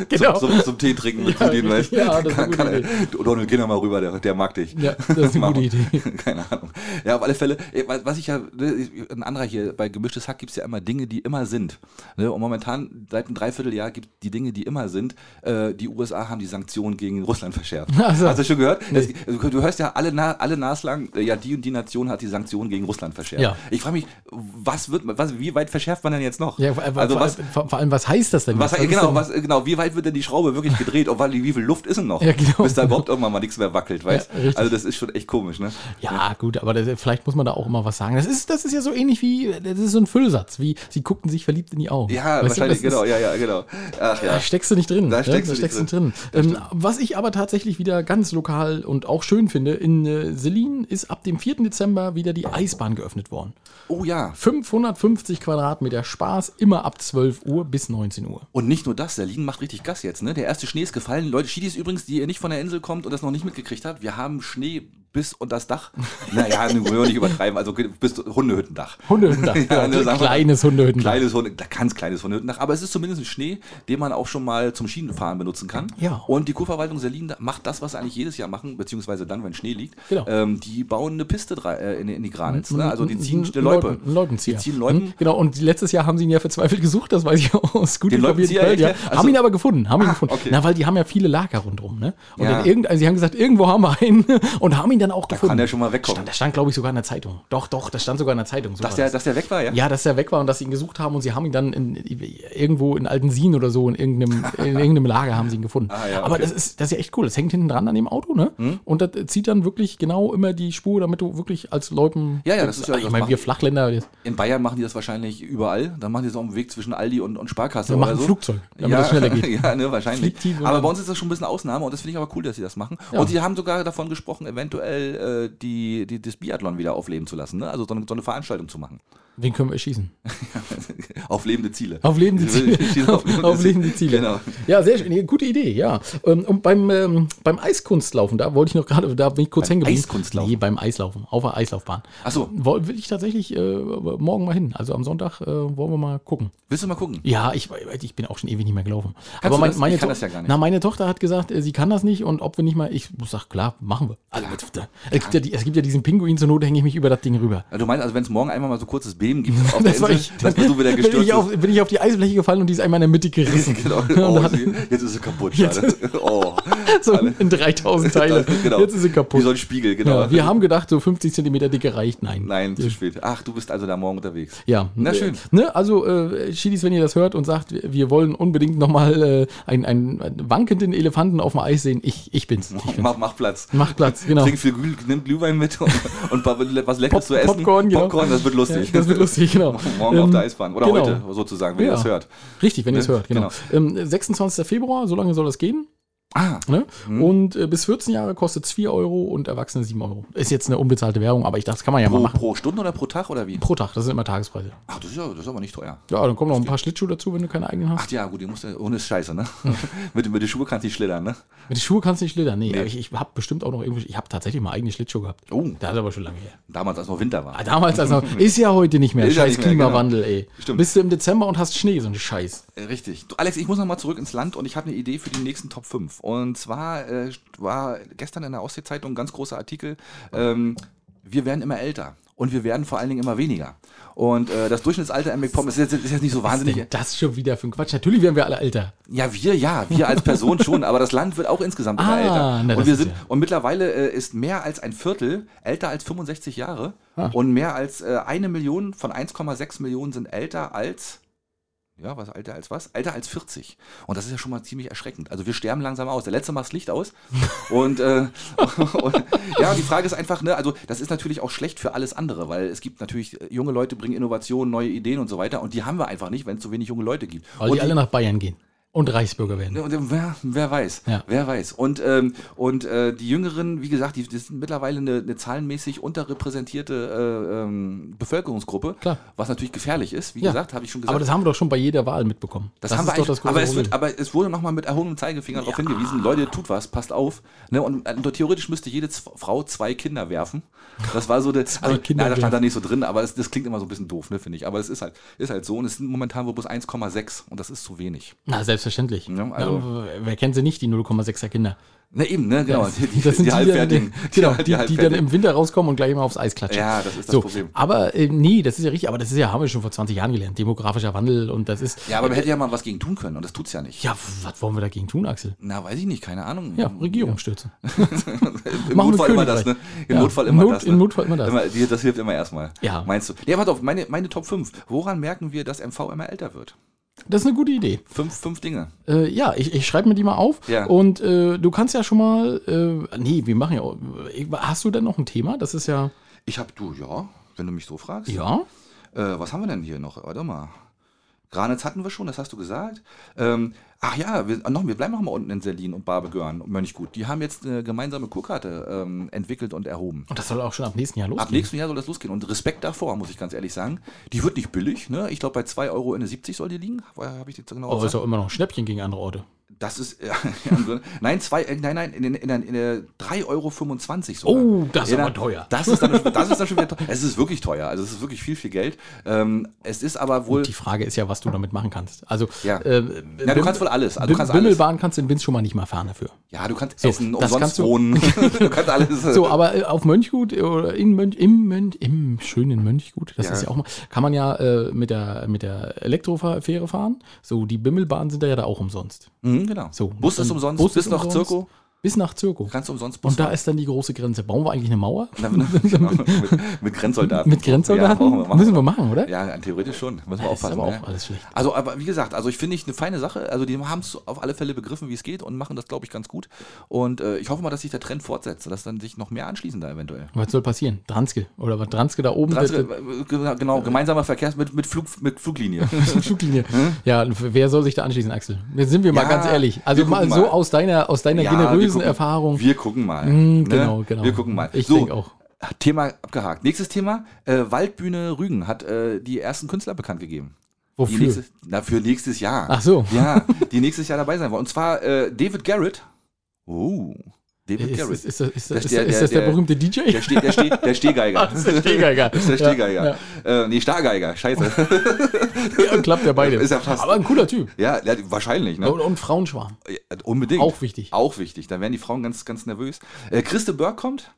Genau. Zum, zum, zum Tee trinken mit Ja, Putin, weißt richtig. Ja, kann, kann, Donald, geh doch mal rüber, der, der mag dich. Ja, das ist eine gute. Idee. Keine Ahnung. Ja, auf alle Fälle, eh, was ich ja, ne, ein anderer hier, bei Gemischtes Hack gibt es ja immer Dinge, die immer sind. Ne? Und momentan, seit einem Dreivierteljahr gibt es die Dinge, die immer sind. Äh, die USA haben die Sanktionen gegen Russland verschärft. Also. Hast du schon gehört? Es, du hörst ja alle, alle naslang, äh, ja, die und die Nation hat die Sanktionen gegen Russland verschärft. Ja. Ich frage mich, was wird, was, wie weit verschärft man denn jetzt noch? Ja, vor, also vor, was, vor, vor allem, was heißt das denn? was, genau, was, genau, wie weit wird denn die Schraube wirklich gedreht? Und wie viel Luft ist denn noch? Ja, genau. Bis da überhaupt irgendwann mal nichts mehr wackelt, weißt Ja. Also das ist schon echt komisch, ne? Ja, gut, aber das, vielleicht muss man da auch immer was sagen. Das ist, das ist ja so ähnlich wie, das ist so ein Füllsatz, wie sie guckten sich verliebt in die Augen. Ja, Weißt du, wahrscheinlich, ist- genau, ja, ja, genau. Ach ja. Da steckst du nicht drin. Da ne? steckst du da nicht steckst du drin. Ähm, was ich aber tatsächlich wieder ganz lokal und auch schön finde, in äh, Selin ist ab dem 4. Dezember wieder die Eisbahn geöffnet worden. Oh ja. 550 Quadratmeter Spaß, immer ab 12 Uhr bis 19 Uhr. Und nicht nur das, der Berlin macht richtig Gas jetzt, ne? Der erste Schnee ist gefallen. Leute, Schiedis übrigens, die ihr nicht von der Insel kommt und das noch nicht mitgekriegt habt, wir haben Schnee bis unter das Dach. Naja, wollen wir nicht übertreiben, also bis Hundehüttendach. Hundehüttendach. Ja, ne, sagen wir- kleines Hundehüttendach. Kleines Hunde, ganz kleines Hundehüttendach, aber es ist zumindest ein Schnee, den man auch schon mal zum Schienenfahren benutzen kann. Ja. Und die Kurverwaltung Selin macht das, was sie eigentlich jedes Jahr machen, beziehungsweise dann, wenn Schnee liegt. Genau. Ähm, die bauen eine Piste äh, in, in die Granitz. Ne? Also die ziehen ein eine Loipe. Loipenzieher. Die ziehen Loipen. Mhm, Genau, und letztes Jahr haben sie ihn ja verzweifelt gesucht, das weiß ich aus gut Den informierten Loipenzieher, ja. Also- haben ihn aber gefunden, haben ihn Ah, gefunden. okay. Na, weil die haben ja viele Lager rundherum, ne? Und Ja. dann irgend, also sie haben gesagt, irgendwo haben wir einen und haben ihn dann auch gefunden. kann der schon mal wegkommen. Stand, das stand, glaube ich, sogar in der Zeitung. Doch, doch, das stand sogar in der Zeitung. So Dass der, das. dass der weg war, ja? Ja, dass er weg war und dass sie ihn gesucht haben und sie haben ihn dann in, irgendwo in Altensien oder so in irgendeinem, in irgendeinem Lager haben sie ihn gefunden. Ah, ja, Aber okay. das ist, das ist ja echt cool. Das hängt hinten dran an dem Auto, ne? Hm? Und das zieht dann wirklich genau immer die Spur, damit du wirklich als Loipen. Ja, ja, das ist ja- Ich das meine, wir Flachländer, In Bayern machen die das wahrscheinlich überall. Dann machen die das auf dem Weg zwischen Aldi und, und Sparkasse. Wir machen so. Flugzeug, damit ja, das schneller geht. ja, ne, wahrscheinlich. Aber bei uns ist das schon ein bisschen Ausnahme und das finde ich aber cool, dass sie das machen. Ja. Und sie haben sogar davon gesprochen, eventuell äh, die, die, das Biathlon wieder aufleben zu lassen. Ne? Also so eine, so eine Veranstaltung zu machen. Wen können wir schießen? auf lebende Ziele. Auf lebende Ziele. Auf, auf lebende Ziele. Genau. Ja, sehr schön. Gute Idee, ja. Ähm, Und beim, ähm, beim Eiskunstlaufen, da wollte ich noch gerade, da bin ich kurz hängen geblieben. Eiskunstlaufen? Nee, beim Eislaufen, auf der Eislaufbahn. Ach so. Woll- Will ich tatsächlich äh, morgen mal hin. Also am Sonntag äh, wollen wir mal gucken. Willst du mal gucken? Ja, ich, ich bin auch schon ewig nicht mehr gelaufen. Kannst du mein- das? meine Ich kann To- das ja gar nicht. Na, meine Tochter hat gesagt, äh, sie kann das nicht und ob wir nicht mal, ich sag, klar, machen wir. Also, da, es, gibt ja, es gibt ja diesen Pinguin, zur Not hänge ich mich über das Ding rüber. Du meinst, also wenn es morgen einmal mal so kurzes Beben gibt auf Das war Insel, ich. dass du wieder bin, gestürzt ich auf, bin ich auf die Eisfläche gefallen und die ist einmal in der Mitte gerissen. Genau. Oh, jetzt ist sie kaputt, schade. Oh. so in 3000 Teile. Genau. Jetzt ist sie Wie kaputt. so ein Spiegel, genau. Ja, wir haben gedacht, so 50 Zentimeter Dicke reicht. Nein. Nein, zu spät. Ach, du bist also da morgen unterwegs. Ja. Na schön. Ne, also, äh, Schiedis, wenn ihr das hört und sagt, wir- wollen unbedingt nochmal äh, einen, einen wankenden Elefanten auf dem Eis sehen, ich, ich bin's. Ich bin's. Mach, mach Platz. Macht Platz, genau. Trink viel Glühwein mit und, und was Leckeres Pop- zu essen. Popcorn, genau. Popcorn, das wird lustig. Ja, das wird lustig, genau. Morgen auf Ähm, der Eisbahn. Oder genau. heute sozusagen, wenn ihr Ja. das hört. Richtig, wenn ihr es Ne? hört, genau. Ähm, 26. Februar, so lange soll das gehen. Ah, Ne? Und äh, bis 14 Jahre kostet es 4 Euro und Erwachsene 7 Euro. Ist jetzt eine unbezahlte Werbung, aber ich dachte, das kann man ja mal pro, machen. pro Stunde oder pro Tag oder wie? Pro Tag, das sind immer Tagespreise. Ach, das ist, ja, das ist aber nicht teuer. Ja, dann kommen noch ein paar Schlittschuhe dazu, wenn du keine eigenen hast. Ach ja, gut, die musst du, ohne ist scheiße, ne? mit, mit den Schuhen kannst du nicht schlittern, ne? Mit den Schuhen kannst du nicht schlittern. Nee, aber ich, ich habe bestimmt auch noch irgendwie, ich habe tatsächlich mal eigene Schlittschuhe gehabt. Oh. Das ist aber schon lange her. Damals, als noch Winter war. Ah, Damals also, ist ja heute nicht mehr. Ist ja Scheiß nicht mehr, Klimawandel, ey. Stimmt. Bist du im Dezember und hast Schnee, so ein Scheiß. Äh, Richtig. Du, Alex, ich muss noch mal zurück ins Land und ich habe eine Idee für die nächsten Top 5. Und zwar äh, war gestern in der Ostsee-Zeitung ein ganz großer Artikel, ähm, wir werden immer älter und wir werden vor allen Dingen immer weniger. Und äh, das Durchschnittsalter in McPom ist jetzt, ist jetzt nicht so Was wahnsinnig. denn das schon wieder für ein Quatsch? Natürlich werden wir alle älter. Ja, wir ja, wir als Person schon, aber das Land wird auch insgesamt immer Ah, älter. na, und wir sind ja- und mittlerweile äh, ist mehr als ein Viertel älter als 65 Jahre Ah. und mehr als äh, eine Million von 1,6 Millionen sind älter als ja, was älter als was? Älter als 40. Und das ist ja schon mal ziemlich erschreckend. Also wir sterben langsam aus. Der letzte macht das Licht aus. und, äh, und ja, die Frage ist einfach, ne, also das ist natürlich auch schlecht für alles andere, weil es gibt natürlich, äh, junge Leute bringen Innovationen, neue Ideen und so weiter. Und die haben wir einfach nicht, wenn es so wenig junge Leute gibt. Weil und die alle nach Bayern gehen und Reichsbürger werden. Und wer, wer weiß, Ja. wer weiß. Und, ähm, und äh, die Jüngeren, wie gesagt, die, die sind mittlerweile eine, eine zahlenmäßig unterrepräsentierte äh, ähm, Bevölkerungsgruppe, Klar. was natürlich gefährlich ist. Wie Ja. gesagt, habe ich schon gesagt. Aber das haben wir doch schon bei jeder Wahl mitbekommen. Das, haben wir doch das große aber, es wird, aber es wurde nochmal mit erhobenem Zeigefinger darauf hingewiesen, Leute, tut was, passt auf. Ne? Und äh, theoretisch müsste jede Z Frau zwei Kinder werfen. Das war so der, also, Kinder nein, das stand da nicht so drin, aber es, das klingt immer so ein bisschen doof, ne, finde ich. Aber es ist halt, ist halt so und es sind momentan wohl bloß 1,6 und das ist zu wenig. Na, selbstverständlich. Ja, also- ja, wer kennt sie nicht, die 0,6er Kinder? Ne, eben, ne, genau. Die, die, das sind die, die, Halbfertigen. dann, genau, die, die, dann im Winter rauskommen und gleich immer aufs Eis klatschen. Ja, das ist das so, Problem. Aber äh, nee, das ist ja richtig, aber das ist ja, haben wir schon vor 20 Jahren gelernt. Demografischer Wandel und das ist. Ja, aber man hätte ja mal was gegen tun können und das tut's ja nicht. Ja, was wollen wir dagegen tun, Axel? Na, weiß ich nicht, keine Ahnung. Ja, Regierung stürzen. Im Machen Notfall immer das, ne? Im Ja, Notfall im immer Not- das. Ne? im Notfall immer das. das hilft immer erstmal. Ja. Meinst du? Ja, warte auf, meine, meine Top 5. Woran merken wir, dass MV immer älter wird? Das ist eine gute Idee. Fünf, fünf Dinge. Äh, ja, ich, ich schreibe mir die mal auf. Ja. Und äh, du kannst ja schon mal. Äh, nee, wir machen ja. auch- Hast du denn noch ein Thema? Das ist ja. Ich hab, du, ja, wenn du mich so fragst. Ja. Äh, was haben wir denn hier noch? Warte mal. Granitz hatten wir schon, das hast du gesagt. Ähm, ach ja, wir, noch, wir bleiben noch mal unten in Selin und Barbegörn und Mönchgut. Die haben jetzt eine gemeinsame Kurkarte ähm, entwickelt und erhoben. Und das soll auch schon ab nächsten Jahr losgehen. Ab nächsten Jahr soll das losgehen. Und Respekt davor, muss ich ganz ehrlich sagen. Die wird nicht billig. Ne? Ich glaube, bei 2,70 Euro soll die liegen. Habe ich jetzt genau Aber ist gesagt? auch immer noch ein Schnäppchen gegen andere Orte. Das ist, ja, nein, zwei, äh, nein, nein, in, in, in, der- in der 3,25 Euro sogar. Oh, das ist Ja, aber teuer. Das ist, dann, das ist dann schon wieder teuer. Es ist wirklich teuer, also es ist wirklich viel, viel Geld. Ähm, es ist aber wohl, Die Frage ist ja, was du damit machen kannst. Also, Ja. äh, ja, du kannst wohl alles. Also du kannst alles. Bimmelbahn kannst du in Winz schon mal nicht mal fahren dafür. Ja, du kannst So, essen, umsonst du- wohnen. du kannst alles. So, aber äh, auf Mönchgut oder in Mönch, im, Mönch, im schönen Mönchgut, das Ja. ist ja auch mal, kann man ja äh, mit der, mit der Elektrofähre fahren. So, die Bimmelbahnen sind da ja da auch umsonst. Mhm, genau. So, Bus ist umsonst, Bus bis ist nach umsonst. Zirko. Bis nach Zirko. Du umsonst Bus Und da fahren. ist dann die große Grenze. Bauen wir eigentlich eine Mauer? Genau, mit, mit Grenzsoldaten. Mit Grenzsoldaten? Ja, wir, Müssen wir machen, oder? Ja, theoretisch schon. Müssen wir Das ist aufpassen. aber ne? auch alles schlecht. Also, aber wie gesagt, also ich finde ich eine feine Sache. Also die haben es auf alle Fälle begriffen, wie es geht und machen das, glaube ich, ganz gut. Und äh, ich hoffe mal, dass sich der Trend fortsetzt, dass dann sich noch mehr anschließen da eventuell. Was soll passieren? Dranske. Oder was Dranske da oben? Trans das- äh, genau, gemeinsamer Verkehr mit, mit, Flug, mit Fluglinie. Fluglinie. Ja, wer soll sich da anschließen, Axel? Jetzt sind wir mal Ja, ganz ehrlich. Also mal so mal. aus deiner, aus deiner Ja, generösen gucken- Erfahrung. Wir gucken mal. Mm, ne? genau, genau. Wir gucken mal. Ich so, denk auch. Thema abgehakt. Nächstes Thema. Äh, Waldbühne Rügen hat äh, die ersten Künstler bekannt gegeben. Wofür? nächstes, na, für nächstes Jahr. Ach so. Ja, die nächstes Jahr dabei sein wollen. Und zwar äh, David Garrett. Oh, David Ist, Garrett. ist, ist, das- ist, ist, der- ist der- das der, der- berühmte DJ? Der, Ste der, Ste der Stehgeiger. Das ist der Stehgeiger. Das ist der Stehgeiger. Ja, Äh, nee, Stargeiger. Scheiße. ja, klappt ja beide. Ist ja fast- Aber ein cooler Typ. ja, ja, wahrscheinlich. Ne? Und, und Frauenschwarm. Ja, unbedingt. Auch wichtig. Auch wichtig. Da werden die Frauen ganz, ganz nervös. Äh, Christe Burke kommt.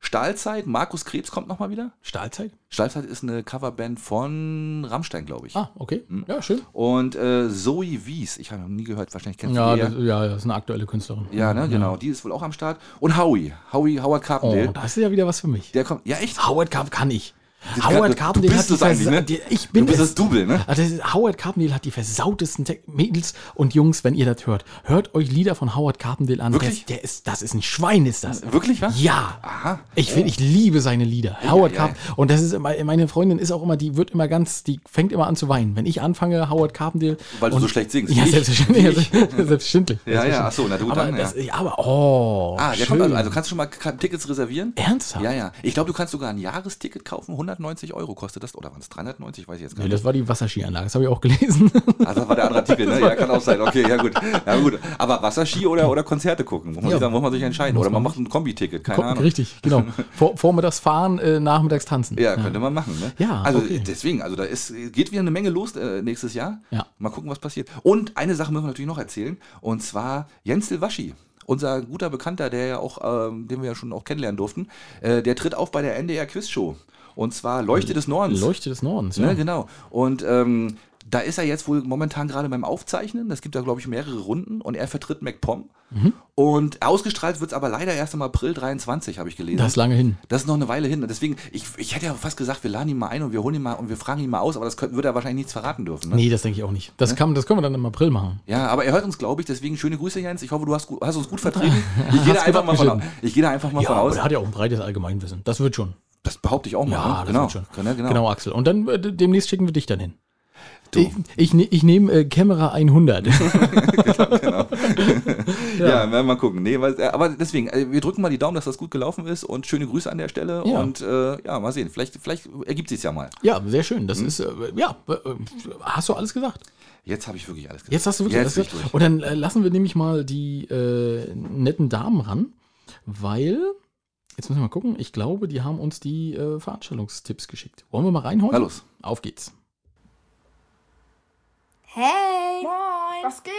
Stahlzeit. Markus Krebs kommt nochmal wieder. Stahlzeit? Stahlzeit ist eine Coverband von Rammstein, glaube ich. Ah, okay. Hm. Ja, schön. Und äh, Zoe Wies. Ich habe noch nie gehört. Wahrscheinlich kennst Ja, du das, ja, das ist eine aktuelle Künstlerin. Ja, ne, genau. Die ist wohl auch am Start. Und Howie. Howie, Howard Oh, Carpendale. das ist ja wieder was für mich. Der kommt. Ja, echt? Howard Carp kann ich. Howard Carpendale du hat die versa- ne? die- Ich bin Du bist das Double, ne? Also Howard Carpendale hat die versautesten Te Mädels und Jungs, wenn ihr das hört. Hört euch Lieder von Howard Carpendale an. Wirklich? Der, der ist, das ist ein Schwein, ist das. Wirklich, was? Ja. Aha. Ich finde, ich liebe seine Lieder. Howard ja, ja. Carp. Und das ist immer, meine Freundin ist auch immer, die wird immer ganz, die fängt immer an zu weinen. Wenn ich anfange, Howard Carpendale. Weil du und- so schlecht singst. Ja, selbstverständlich. Selbstverständlich. Ja, ja, ach so, na du aber dann, das, ja. ja. Aber, oh. Ah, der schön. kommt also, also kannst du schon mal Tickets reservieren? Ernsthaft? Ja, ja. Ich glaube, du kannst sogar ein Jahresticket kaufen. 190 Euro kostet das. Oder waren es 390? Weiß ich jetzt gar Nee, nicht. das war die Wasserskianlage, das habe ich auch gelesen. Also das war der andere Artikel, ne? Ja, kann auch sein. Okay, ja gut. Ja gut. Aber Wasserski oder, oder Konzerte gucken, muss man, Ja. sich, dann muss man sich entscheiden. Muss Oder man man. macht ein Kombi-Ticket, keine Ahnung. Richtig, genau. Vor, vormittags fahren, äh, nachmittags tanzen. Ja, könnte man machen. Ne? Ja, also okay. deswegen, also da ist, geht wieder eine Menge los äh, nächstes Jahr. Ja. Mal gucken, was passiert. Und eine Sache müssen wir natürlich noch erzählen. Und zwar Jens Silvaschi. Unser guter Bekannter, der ja auch, ähm, den wir ja schon auch kennenlernen durften, äh, der tritt auf bei der NDR Quizshow. Und zwar Leuchte des Nordens. Leuchte des Nordens, Ne, ja. genau. Und ähm, da ist er jetzt wohl momentan gerade beim Aufzeichnen. Es gibt da, glaube ich, mehrere Runden und er vertritt MacPom. Mhm. Und ausgestrahlt wird es aber leider erst im April 23, habe ich gelesen. Das ist lange hin. Das ist noch eine Weile hin. Und deswegen, ich, ich hätte ja fast gesagt, wir laden ihn mal ein und wir holen ihn mal und wir fragen ihn mal aus, aber das könnte, würde er wahrscheinlich nichts verraten dürfen. Ne? Nee, das denke ich auch nicht. Das, kann, das können wir dann im April machen. Ja, aber er hört uns, glaube ich, deswegen schöne Grüße, Jens. Ich hoffe, du hast, hast uns gut vertreten. Ich gehe da einfach mal von, ich gehe da einfach mal Ja, von aus. er hat ja auch ein breites Allgemeinwissen. Das wird schon. Das behaupte ich auch mal. Ja, ne? das genau. schon. Genau, genau. Genau, Axel. Und dann äh, demnächst schicken wir dich dann hin. Ich, ich, ne- ich nehme äh, Kamera 100. Ja, werden wir mal gucken. Nee, weil, äh, aber deswegen, äh, wir drücken mal die Daumen, dass das gut gelaufen ist und schöne Grüße an der Stelle. Ja. Und äh, ja, mal sehen. Vielleicht, vielleicht ergibt sich ja mal. ja, sehr schön. Hm? Das ist, äh, ja, hast du alles gesagt? Jetzt habe ich wirklich alles gesagt. Jetzt hast du wirklich Jetzt alles gesagt. Und dann lassen wir nämlich mal die netten Damen ran, weil, jetzt müssen wir mal gucken, ich glaube, die haben uns die äh, Veranstaltungstipps geschickt. Wollen wir mal reinholen? Na los. Auf geht's. Hey! Moin! Was geht?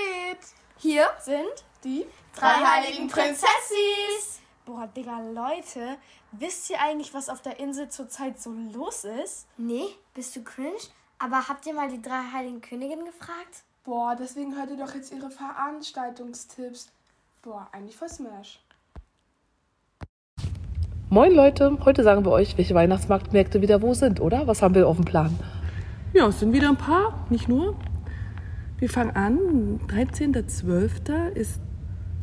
Hier Sind die drei heiligen Prinzessis! Boah, Digga, Leute, wisst ihr eigentlich, was auf der Insel zurzeit so los ist? Nee, bist du cringe? Aber habt ihr mal die drei heiligen Königinnen gefragt? Boah, deswegen hört ihr doch jetzt ihre Veranstaltungstipps. Boah, eigentlich voll Smash. Moin Leute, heute sagen wir euch, welche Weihnachtsmarktmärkte wieder wo sind, oder? Was haben wir auf dem Plan? Ja, es sind wieder ein paar, nicht nur. Wir fangen an. 13.12. ist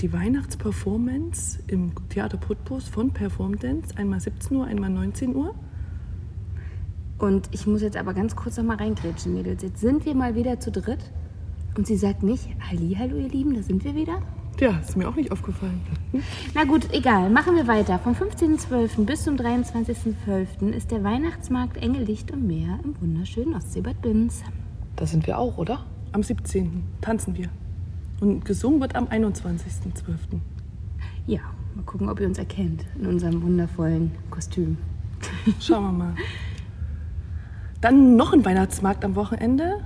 die Weihnachtsperformance im Theater Putbus von Performdance. Einmal 17 Uhr, einmal 19 Uhr. Und ich muss jetzt aber ganz kurz noch mal reingrätschen, Mädels. Jetzt sind wir mal wieder zu dritt. Und sie sagt nicht, Halli, hallo ihr Lieben, da sind wir wieder. Ja, ist mir auch nicht aufgefallen. Na gut, egal, machen wir weiter. Vom 15.12. bis zum 23.12. ist der Weihnachtsmarkt Engel, Licht und Meer im wunderschönen Ostseebad Binz. Da sind wir auch, oder? Am 17. tanzen wir. Und gesungen wird am 21.12. Ja, mal gucken, ob ihr uns erkennt in unserem wundervollen Kostüm. Schauen wir mal. Dann noch ein Weihnachtsmarkt am Wochenende.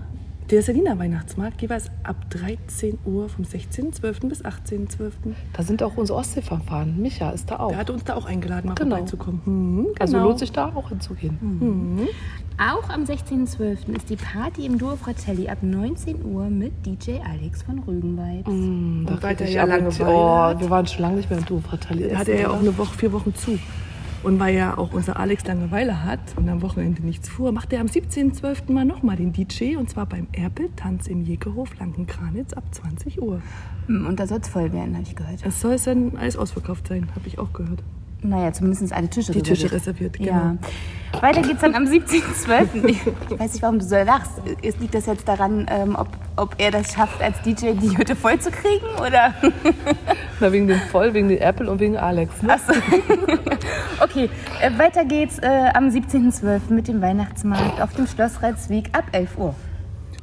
Der Selina Weihnachtsmarkt, jeweils ab 13 Uhr vom 16.12. bis 18.12. Da sind auch unsere Ostseeverfahren. Micha ist da auch. Der hatte uns da auch eingeladen, mal Genau. vorbeizukommen. Mhm, Also genau. lohnt sich da auch hinzugehen. Mhm. Auch am 16.12. ist die Party im Duo Fratelli ab 19 Uhr mit DJ Alex von Rügenwald. Mhm, da ich ja Langeweile Oh, wir waren schon lange nicht mehr im Duo Fratelli. Da hat er ja auch eine Woche, vier Wochen zu. Und weil ja auch unser Alex Langeweile hat und am Wochenende nichts fuhr, macht er am 17.12. mal nochmal den DJ und zwar beim Erpel Tanz im Jägerhof Lankenkranitz ab 20 Uhr. Hm, Und da soll es voll werden, habe ich gehört. Es soll dann alles ausverkauft sein, habe ich auch gehört. Naja, zumindest alle Tische Die Tische reserviert, genau. Ja. Weiter geht's dann am 17.12. Ich weiß nicht, warum du so lachst. Liegt das jetzt daran, ähm, ob, ob er das schafft, als DJ die Hütte voll zu kriegen? Oder? Na, wegen dem Voll, wegen dem Apple und wegen Alex. Ne? Okay, äh, weiter geht's äh, am 17.12. mit dem Weihnachtsmarkt auf dem Schloss Retzweg ab 11 Uhr.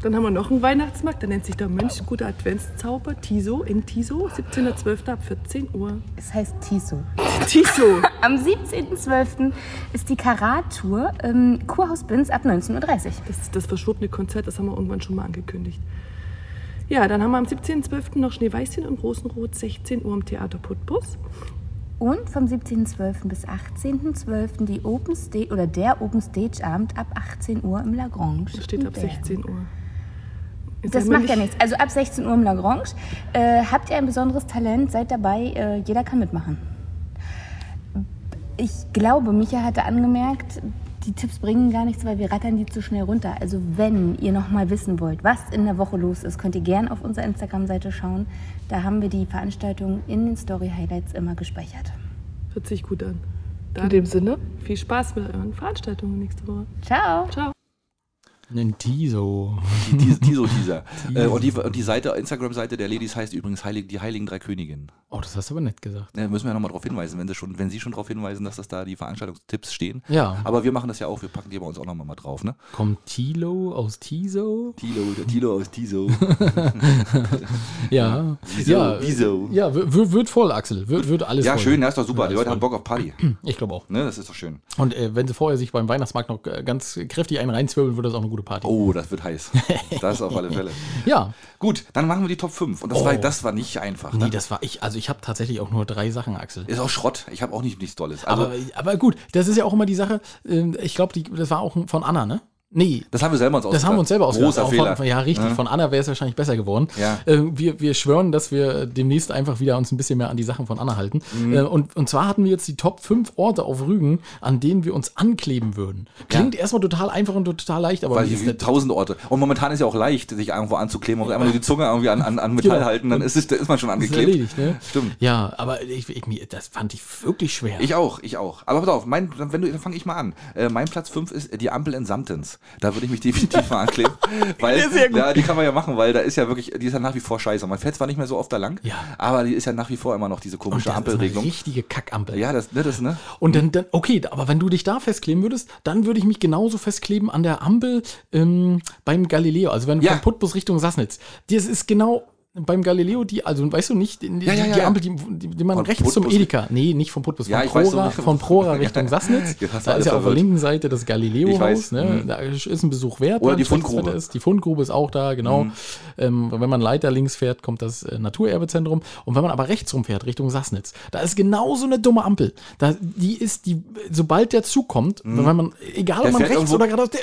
Dann haben wir noch einen Weihnachtsmarkt, der nennt sich der Mönch Guter Adventszauber, Tiso, in Tiso, 17.12. ab 14 Uhr. Es heißt Tiso. Tiso. Am 17.12. ist die Karat-Tour im Kurhaus Binz ab 19.30 Uhr. Das ist das verschobene Konzert, das haben wir irgendwann schon mal angekündigt. Ja, dann haben wir am 17.12. noch Schneeweißchen und Rosenrot, 16 Uhr im Theater Putbus. Und vom 17.12. bis 18.12. die Open Stage oder der Open Stage Abend ab 18 Uhr im Lagrange. Das steht ab Bern. 16 Uhr. Jetzt Das macht ja nicht- nichts. Also ab 16 Uhr im Lagrange. Äh, habt ihr ein besonderes Talent, seid dabei, äh, jeder kann mitmachen. Ich glaube, Micha hatte angemerkt, die Tipps bringen gar nichts, weil wir rattern die zu schnell runter. Also wenn ihr noch mal wissen wollt, was in der Woche los ist, könnt ihr gerne auf unserer Instagram-Seite schauen. Da haben wir die Veranstaltung in den Story-Highlights immer gespeichert. Hört sich gut an. In dem Sinne, Viel Spaß mit euren Veranstaltungen nächste Woche. Ciao! Ciao. Einen Tiso. Die, die, Tiso-Teaser. äh, und, die, und die Seite, Instagram-Seite der Ladies heißt übrigens Heilig, die Heiligen Drei Königinnen. Oh, das hast du aber nett gesagt. Da müssen wir nochmal darauf hinweisen, wenn sie, schon, wenn sie schon darauf hinweisen, dass das da die Veranstaltungstipps stehen. Ja. Aber wir machen das ja auch, wir packen die bei uns auch nochmal mal drauf, ne? Kommt Tilo aus Tiso? Tilo, der Tilo aus Tiso. Ja. Wieso? Ja, Wieso? Ja, wird, voll, Axel. Wird, wird alles Ja, voll. schön, das ist doch super. Ja, die Leute haben voll. Bock auf Party. Ich glaube auch. Ne, das ist doch schön. Und äh, wenn sie vorher sich beim Weihnachtsmarkt noch äh, ganz kräftig einen reinzwirbeln, wird das auch eine gute Party. Oh, das wird heiß. Das auf alle Fälle. Ja. Gut, dann machen wir die Top 5. Und das, Oh. war, das war nicht einfach. Ne? Nee, das war ich. Also ich habe tatsächlich auch nur drei Sachen, Axel. ist auch Schrott. Ich habe auch nicht nichts Tolles. Also, aber, aber gut, das ist ja auch immer die Sache. äh, Ich glaube, das war auch von Anna, ne? Nee. das haben wir selber uns Das haben wir uns selber ausgedacht. Großer Fehler. Von, ja, richtig. Ja. Von Anna wäre es wahrscheinlich besser geworden. Ja. Äh, wir, wir schwören, dass wir demnächst einfach wieder uns ein bisschen mehr an die Sachen von Anna halten. Mhm. Äh, und, und zwar hatten wir jetzt die Top 5 Orte auf Rügen, an denen wir uns ankleben würden. Klingt erstmal total einfach und total leicht, aber Weil hier ist sind das- tausend Orte. Und momentan ist ja auch leicht, sich irgendwo anzukleben und einfach nur die Zunge irgendwie an, an, an Metall Genau. halten, dann ist, es, ist man schon ist angeklebt. erledigt, ne? Stimmt. Ja, aber ich, ich, das fand ich wirklich schwer. Ich auch, ich auch. Aber pass auf, mein, dann, wenn du, dann fange ich mal an. Äh, mein Platz 5 ist die Ampel in Samtens. Da würde ich mich definitiv mal ankleben. Weil, ja, die kann man ja machen, weil da ist ja wirklich, die ist ja nach wie vor scheiße. Man fährt zwar nicht mehr so oft da lang, Ja. aber die ist ja nach wie vor immer noch diese komische das ist eine Ampelregelung. richtige Kackampel. Ja, das, ne, das, ne? Und dann, dann, okay, aber wenn du dich da festkleben würdest, dann würde ich mich genauso festkleben an der Ampel ähm, beim Galileo. Also wenn Ja. von Putbus Richtung Sassnitz. Das ist genau beim Galileo die, also weißt du nicht, die, Ja, ja, ja, die. Ampel, die, die, die man Von rechts zum Putbus- Edeka, nee, nicht von Putbus, von Prora, so. von Prora Richtung Sassnitz. Da ist ja auf der linken Seite das Galileo-Haus, ne? Mhm. da ist ein Besuch wert. Oder die Fundgrube. Ist. Die Fundgrube ist auch da, genau. Mhm. Ähm, wenn man Leiter links fährt, kommt das äh, Naturerbezentrum. Und wenn man aber rechts rumfährt, Richtung Sassnitz, da ist genauso eine dumme Ampel. Da, die ist, die, sobald der Zug kommt, wenn man, egal Mhm. Der ob man rechts irgendwo- oder geradeaus, der,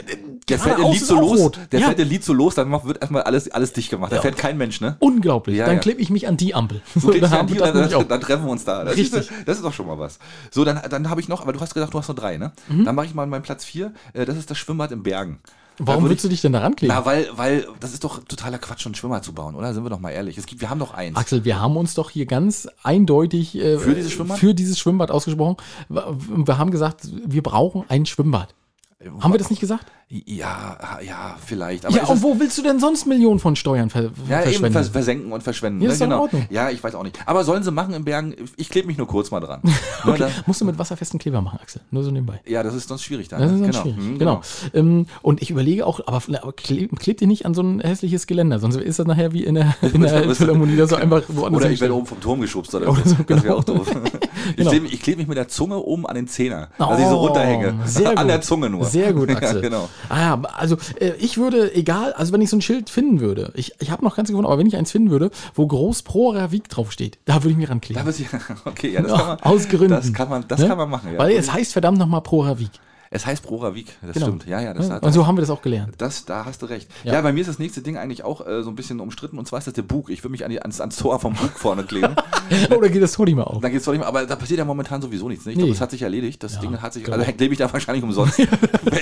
Der fährt der Lied so los, rot. der fährt der Lied so los, dann wird erstmal alles, alles dicht gemacht. Da fährt kein Mensch, ne? Unglaublich. Ja, dann ja. klebe ich mich an die Ampel. So, dann an die treffen wir uns da. Das Richtig. Ist, das ist doch schon mal was. So, dann, dann habe ich noch, aber du hast gesagt, du hast nur drei, ne? Mhm. Dann mache ich mal meinen Platz vier. Äh, das ist das Schwimmbad in Bergen. Warum willst du dich denn da rankleben? Na, weil, weil das ist doch totaler Quatsch, einen Schwimmer zu bauen, oder? Sind wir doch mal ehrlich. Es gibt, wir haben doch eins. Axel, wir haben uns doch hier ganz eindeutig äh, Für dieses für dieses Schwimmbad ausgesprochen. Wir haben gesagt, wir brauchen ein Schwimmbad. Haben wir das nicht gesagt? Ja, ja, vielleicht. ja, ist und wo willst du denn sonst Millionen von Steuern ver Ja, eben verschwenden? vers versenken und verschwenden. Ja, ne? ist doch in genau. Ordnung. Ja, ich weiß auch nicht. Aber sollen sie machen in Bergen? Ich klebe mich nur kurz mal dran. Nur da, Musst du mit wasserfesten Kleber machen, Axel. Nur so nebenbei. ja, das ist sonst schwierig dann. Das ist ne? dann schwierig. Hm, Genau. Ähm, und ich überlege auch, aber, aber kleb, klebt ihr nicht an so ein hässliches Geländer, sonst ist das nachher wie in der, in der Philharmonie, da so einfach woanders Oder ich werde oben vom Turm geschubst oder, Oder so. Das genau. wäre auch doof. Ich Genau. klebe ich kleb mich mit der Zunge oben an den Zehner, dass ich so Oh, runterhänge. Sehr gut. An der Zunge nur. Sehr gut, Axel. ja, genau. Ah, ja, also äh, ich würde, egal, also wenn ich so ein Schild finden würde, ich, ich habe noch ganz gefunden, aber wenn ich eins finden würde, wo groß Pro Ravik draufsteht, da würde ich mich Da rankleben. wird sie, okay, ja, das Ja, kann man. aus Gründen. Das kann man, das Ne? kann man machen. Ja. Weil es heißt verdammt nochmal Pro Ravik. Es heißt Proravik, das Genau. stimmt. Ja, ja, das Ja, und so haben wir das auch gelernt. Das, da hast du recht. Ja. Ja. bei mir ist das nächste Ding eigentlich auch äh, so ein bisschen umstritten und zwar ist das der Bug. Ich würde mich an die, ans, ans Tor vom Bug vorne kleben. Oder geht das Tor nicht mehr auf? Dann geht's doch nicht mehr, aber da passiert ja momentan sowieso nichts. Ne? Ich Nee. glaube, das hat sich erledigt. Das Ja, Ding hat sich, genau. also klebe ich da wahrscheinlich umsonst. ich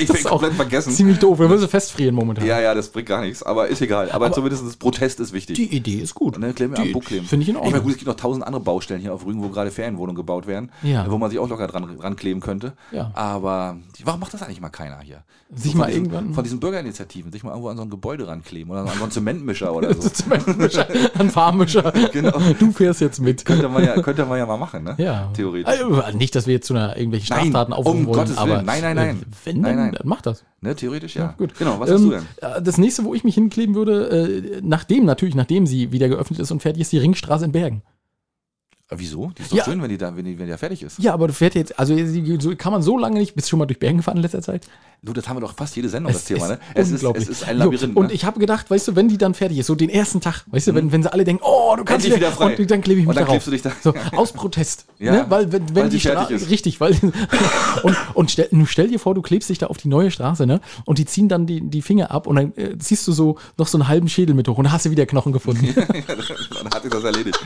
Das bin komplett vergessen. Ziemlich doof, wir müssen festfrieren momentan. Ja, ja, das bringt gar nichts, aber ist egal. Aber, Aber- zumindest das Protest ist wichtig. Die Idee ist gut. Ne, kleben wir am Bug kleben. Finde ich in Ich meine, Ordnung. gut, es gibt noch tausend andere Baustellen hier auf Rügen, wo gerade Ferienwohnungen gebaut werden, Ja. wo man sich auch locker dran, dran kleben könnte. Ja. Aber die- warum macht das eigentlich mal keiner hier? Sich von mal diesen, irgendwann- Von diesen Bürgerinitiativen, sich mal irgendwo an so ein Gebäude rankleben oder an so einen Zementmischer oder so. Zementmischer, ein Fahrmischer. Genau. Du fährst jetzt mit. könnte, man ja, könnte man ja mal machen, ne? Ja. Theoretisch. Also, nicht, dass wir jetzt zu einer irgendwelchen Nein, Straftaten aufrufen um wollen, Gottes aber Willen. Nein, nein, nein. äh, wenn, Nein, nein. dann mach das. Ne, theoretisch ja. Gut. Genau, was hast Ähm, du denn? äh, Das nächste, wo ich mich hinkleben würde, nachdem natürlich, nachdem sie wieder geöffnet ist und fertig ist, die Ringstraße in Bergen. Äh, Wieso? Die ist doch Ja. schön, wenn die da, wenn die, wenn die da fertig ist. Ja, aber du fährst jetzt, also kann man so lange nicht, bist du schon mal durch Bergen gefahren in letzter Zeit? Du, das haben wir doch fast jede Sendung, das Thema, ne? Es Es ist, es ist ein Jo, Labyrinth. Und ne? ich habe gedacht, weißt du, wenn die dann fertig ist, so den ersten Tag, weißt du, wenn, wenn sie alle denken, oh, du kannst Endlich wieder frei. und dann klebe ich mich Und dann darauf. klebst du dich da- So, aus Protest. Ja, ne? Weil wenn, wenn weil die Straße, richtig, weil und, und stell, nun stell dir vor, du klebst dich da auf die neue Straße, ne? Und die ziehen dann die, die Finger ab und dann äh, ziehst du so noch so einen halben Schädel mit hoch und dann hast du wieder Knochen gefunden. dann hat sich das erledigt.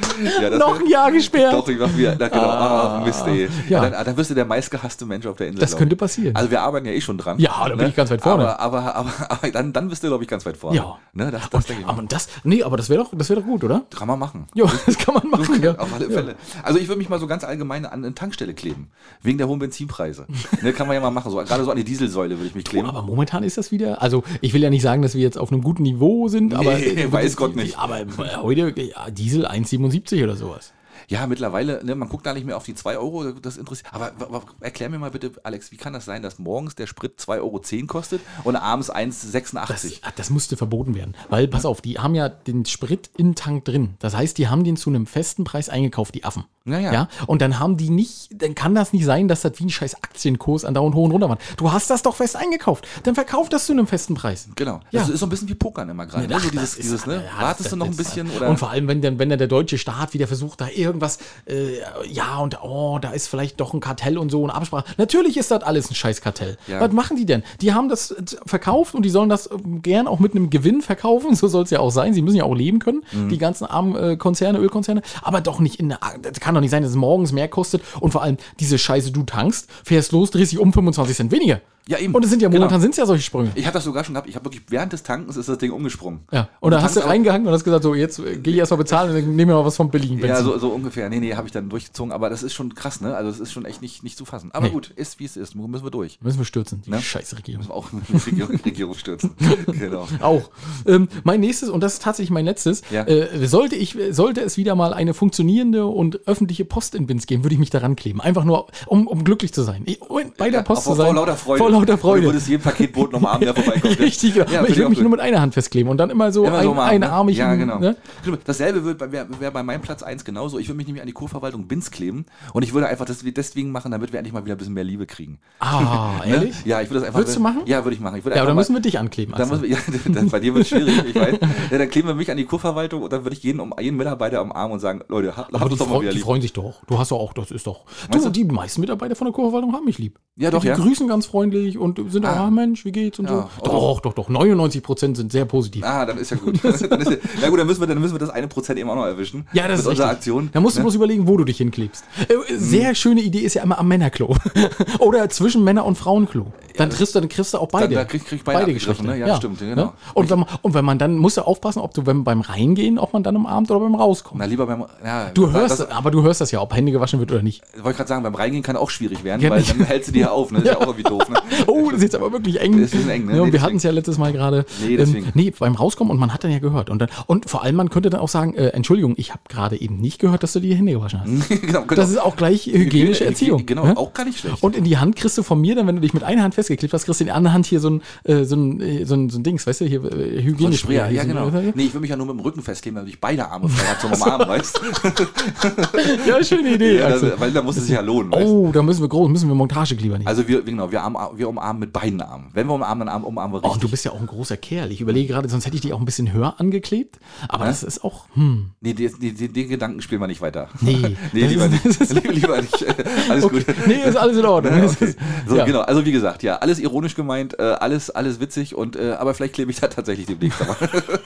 Ja, das noch ein Jahr gesperrt. Doch, ich mach wieder. Na, genau. Ah, Mist, ey. Ja. Ja. Dann, dann wirst du der meistgehasste Mensch auf der Insel. Das glaub könnte passieren. Also wir arbeiten ja eh schon dran. Ja, da bin ich ganz weit vorne. Aber, aber, aber, aber dann, dann bist du, glaube ich, ganz weit vorne. Ja. Ne, das, das denke ich aber mal. das, nee, aber das wäre doch, das wäre doch gut, oder? Kann man machen. Ja, das kann man machen. Ja. Auf alle Fälle. Also ich würde mich mal so ganz allgemein an eine Tankstelle kleben. Wegen der hohen Benzinpreise. ne, kann man ja mal machen. So, gerade so an die Dieselsäule würde ich mich kleben. Aber momentan ist das wieder, also ich will ja nicht sagen, dass wir jetzt auf einem guten Niveau sind, aber Nee, weiß Gott nicht. Aber äh, heute ja, Diesel 1,77 oder sowas. Ja, mittlerweile, ne, man guckt da nicht mehr auf die 2 Euro, das interessiert. Aber, aber erklär mir mal bitte, Alex, wie kann das sein, dass morgens der Sprit 2,10 Euro kostet und abends 1,86? Das, ah, das musste verboten werden. Weil, pass auf, die haben ja den Sprit im Tank drin. Das heißt, die haben den zu einem festen Preis eingekauft, die Affen. Ja, ja. Und dann haben die nicht, dann kann das nicht sein, dass das wie ein scheiß Aktienkurs an dauernd hoch und runter war. Du hast das doch fest eingekauft. Dann verkauf das zu einem festen Preis. Genau. Ja. Das ist so ein bisschen wie Pokern immer gerade. Ne? So dieses, dieses, ne? ja, Wartest das- du noch ein bisschen? Oder? Und vor allem, wenn dann, wenn dann der deutsche Staat wieder versucht, da irgendwas, äh, ja, und oh, da ist vielleicht doch ein Kartell und so eine Absprache. Natürlich ist das alles ein scheiß Kartell. Ja. Was machen die denn? Die haben das äh, verkauft und die sollen das äh, gern auch mit einem Gewinn verkaufen. So soll es ja auch sein. Sie müssen ja auch leben können, Mhm. die ganzen armen äh, Konzerne, Ölkonzerne. Aber doch nicht in der, das kann doch nicht sein, dass es morgens mehr kostet. Und vor allem diese Scheiße, du tankst, fährst los, drehst dich um 25 Cent weniger. Ja, eben. Und es sind ja Genau. momentan sind es ja solche Sprünge. Ich habe das sogar schon gehabt. Ich habe wirklich während des Tankens ist das Ding umgesprungen. Ja, und dann du hast du reingehangen und hast gesagt, so, jetzt äh, gehe ich erstmal bezahlen und dann nehmen wir mal was vom billigen Benzin. Ja, so, so ungefähr. Nee, nee, habe ich dann durchgezogen. Aber das ist schon krass, ne? Also, das ist schon echt nicht, nicht zu fassen. Aber Nee. gut, ist wie es ist. Müssen wir durch. Müssen wir stürzen, die Ne? scheiß Regierung. Müssen wir auch der Regierung, Regierung stürzen. genau. Auch. Ähm, mein nächstes, und das ist tatsächlich mein letztes, Ja. äh, sollte, ich, sollte es wieder mal eine funktionierende und öffentliche Post in Binz geben, würde ich mich daran kleben. Einfach nur, um, um glücklich zu sein. Ich, um bei der Post vor, zu sein. vor lauter Freude. Vor lauter Und Freude. Du würdest jeden Paketboten umarmen, der vorbeikommt. Richtig, genau. Ja, ich würde mich gut. nur mit einer Hand festkleben und dann immer so, Immer ein, so umarmen, eine ne? Ja, genau. Ne? Dasselbe wäre wär bei meinem Platz 1 genauso. Ich würde mich nämlich an die Kurverwaltung Binz kleben und ich würde einfach das deswegen machen, damit wir endlich mal wieder ein bisschen mehr Liebe kriegen. Ah, Ne? ehrlich? Ja, ich würde das einfach. Würdest du machen? Ja, würde ich machen. Ich würde Ja, aber dann müssen wir dich ankleben. Dann Axel. muss, ja, das, bei dir wird es schwierig, ich weiß. Ja, dann kleben wir mich an die Kurverwaltung und dann würde ich jeden, um, jeden Mitarbeiter am Arm und sagen, Leute, habt uns doch mal wieder die freuen sich doch. Du hast doch auch, das ist doch. Du, die meisten Mitarbeiter von der Kurverwaltung haben mich lieb. Ja, doch, die grüßen ganz freundlich und sind auch, Ah. ah, Mensch, wie geht's und Ja, so. Doch, doch, doch. 99 Prozent sind sehr positiv. Ah, dann ist ja gut. dann ist ja, ja gut, dann müssen, wir, dann müssen wir das eine Prozent eben auch noch erwischen. Ja, das ist richtig. Aktion. Da musst du ne? bloß überlegen, wo du dich hinklebst. Äh, Sehr schöne Idee ist ja immer am Männerklo. Oder zwischen Männer- und Frauenklo. Dann kriegst du, dann kriegst du auch beide. da krieg- krieg ich beide abgegriffen, ne? Ja, stimmt, genau. Und, wenn man, und wenn man dann, musst du aufpassen, ob du wenn, beim Reingehen, ob man dann umarmt oder beim Rauskommen. Na, lieber beim. Ja, Du hörst, das, aber du hörst das ja, ob Hände gewaschen wird oder nicht. wollte ich gerade sagen, beim Reingehen kann auch schwierig werden, Ja, weil nicht. dann hältst du die ja auf, ne? Das ist ja auch irgendwie doof, ne? oh, das ist jetzt aber wirklich eng. Das ist eng, ne? Ja, und Nee, wir hatten es ja letztes Mal gerade. Nee, deswegen. Ähm, nee, beim Rauskommen und man hat dann ja gehört. Und, dann, und vor allem, man könnte dann auch sagen, äh, Entschuldigung, ich habe gerade eben nicht gehört, dass du dir die Hände gewaschen hast. genau, genau. Das ist auch gleich hygienische Hygiene- Erziehung. Genau, ja? auch gar nicht schlecht. Und in die Hand kriegst du von mir dann, wenn du dich mit einer Hand festgeklebt hast, kriegst du in der anderen Hand hier so ein, äh, so ein, äh, so ein, so ein Dings, weißt du, hier äh, hygienisch. Ja so genau. Nee, ich will mich ja nur mit dem Rücken festkleben, damit ich beide Arme frei habe zum Umarmen, weißt du? Ja, schöne Idee. Ja, das, weil da muss es sich ja lohnen, weißt oh, da müssen wir groß, müssen wir Montagekleber nehmen. Also wir, genau, wir, arm, wir umarmen mit beiden Armen. Wenn wir umarmen, dann umarmen wir Oh, richtig. du bist ja auch ein großer Kerl. Ich überlege gerade, sonst hätte ich dich auch ein bisschen höher angeklebt. Aber das ist auch, hm. Nee, die, die, den Gedanken spielen wir nicht weiter. Nee. nee, lieber ist- nicht. Lieber, nicht. Alles Okay. gut. Nee, ist alles in Ordnung. Ja, okay. So, ja. genau. Also wie gesagt, ja, alles ironisch gemeint, äh, alles, alles witzig und äh, aber vielleicht klebe ich da tatsächlich demnächst.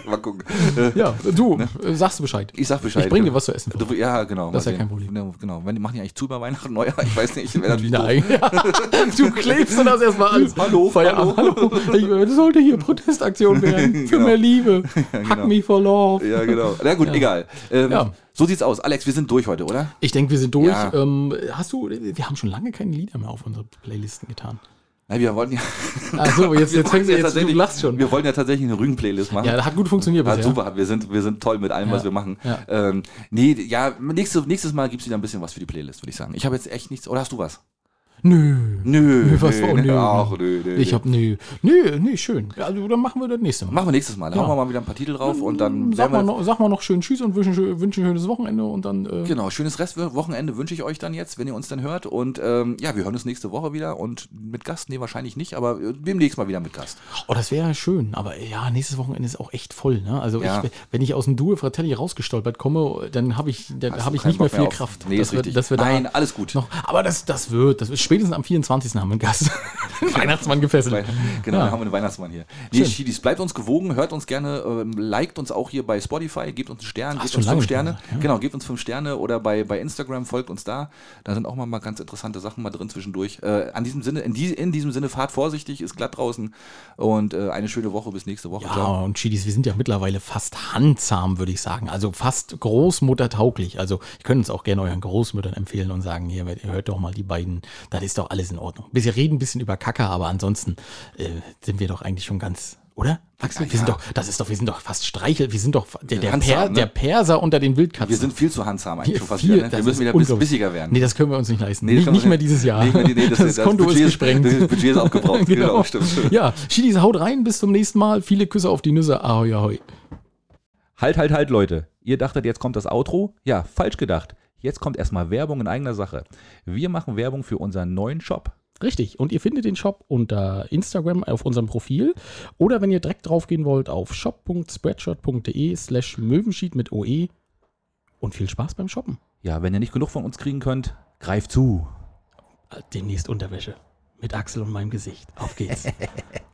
Mal gucken. Äh, Ja, du, äh, sagst du Bescheid. Ich sag Bescheid. Ich bring dir was zu essen. Du, ja, genau. Das ist ja kein. Problem. Ja, Genau. Wenn die machen die eigentlich zu über Weihnachten, Neujahr, ich weiß nicht, wäre natürlich Nein, ja. du klebst und das erstmal alles. Hallo, Feierabend. hallo. Ich, das sollte hier Protestaktion werden. Für Genau. mehr Liebe. genau. Hack me for love. Ja, genau. Na gut, Ja. egal. Ähm, Ja. So sieht's aus. Alex, wir sind durch heute, oder? Ich denke, wir sind durch. Ja. Ähm, hast du, wir haben schon lange keine Lieder mehr auf unsere Playlisten getan. Na, wir wollten ja. Achso, jetzt, jetzt fängst du ja jetzt, du lachst schon. Wir wollten ja tatsächlich eine Rügen-Playlist machen. Ja, das hat gut funktioniert Hat bisher. super, wir sind, wir sind toll mit allem, was Ja. wir machen. Ja. Ähm, nee, ja, nächste, nächstes Mal gibt's wieder ein bisschen was für die Playlist, würde ich sagen. Ich habe jetzt echt nichts. Oder hast du was? Nö. Nö, was nö, war- nö, nö. ach, nö, nö, Ich nö. hab, nö. Nö, nee, schön. Also, dann machen wir das nächste Mal. Machen wir nächstes Mal. Da Ja. hauen wir mal wieder ein paar Titel drauf und dann Sag mal, wir, noch, sag mal noch schön Tschüss und wünschen, wünschen ein schönes Wochenende und dann. Äh, Genau, schönes Restwochenende wünsche ich euch dann jetzt, wenn ihr uns dann hört. Und ähm, ja, wir hören uns nächste Woche wieder und mit Gast, nee, wahrscheinlich nicht, aber äh, demnächst mal wieder mit Gast. Oh, das wäre schön. Aber ja, nächstes Wochenende ist auch echt voll. Ne? Also, Ja. ich, wenn ich aus dem Duo Fratelli rausgestolpert komme, dann habe ich, dann hab ich nicht mehr viel mehr auf- Kraft. Nee, dass ist wir, richtig. Nein, alles gut. Noch, aber das, das wird, das wird spätestens am 24. haben wir einen Gast. Weihnachtsmann gefesselt. Genau, Ja. dann haben wir einen Weihnachtsmann hier. Nee. Schiedis, bleibt uns gewogen, hört uns gerne, ähm, liked uns auch hier bei Spotify, gebt uns einen Stern, Ach, gebt uns fünf Sterne. gemacht, ja. Genau, gebt uns fünf Sterne oder bei, bei Instagram folgt uns da. Da sind auch mal, mal ganz interessante Sachen mal drin zwischendurch. Äh, an diesem Sinne, in, die, in diesem Sinne, fahrt vorsichtig, ist glatt draußen und äh, eine schöne Woche bis nächste Woche. Ja, und Chidis, wir sind ja mittlerweile fast handzahm, würde ich sagen. Also fast großmuttertauglich. Also ich könnte uns auch gerne euren Großmüttern empfehlen und sagen, hier, hört doch mal die beiden, das ist doch alles in Ordnung. Wir reden ein bisschen über Kacke, aber ansonsten äh, sind wir doch eigentlich schon ganz, oder? Axel, Ja, wir sind ja. doch, das ist doch, wir sind doch fast Streichel, wir sind doch der, der, Handsam, per, ne? der Perser unter den Wildkatzen. Wir sind viel zu handsam eigentlich Wir- schon fast viel- wieder. Ne? Wir müssen wieder bis, unglaublich. bissiger werden. Nee, das können wir uns nicht leisten. Nee, nicht, nicht mehr dieses Jahr. Nee, nee, nee, das, das, das Konto Budget ist gesprengt. Das Budget ist aufgebraucht. genau. stimmt. Ja, Chidis, haut rein, bis zum nächsten Mal. Viele Küsse auf die Nüsse. Ahoi, ahoi. Halt, halt, halt, Leute. Ihr dachtet, jetzt kommt das Outro? Ja, falsch gedacht. Jetzt kommt erstmal Werbung in eigener Sache. Wir machen Werbung für unseren neuen Shop. Richtig. Und ihr findet den Shop unter Instagram auf unserem Profil. Oder wenn ihr direkt draufgehen wollt, auf shop.spreadshot.de slash Möwenschied mit OE. Und viel Spaß beim Shoppen. Ja, wenn ihr nicht genug von uns kriegen könnt, greift zu. Demnächst Unterwäsche. Mit Axel und meinem Gesicht. Auf geht's.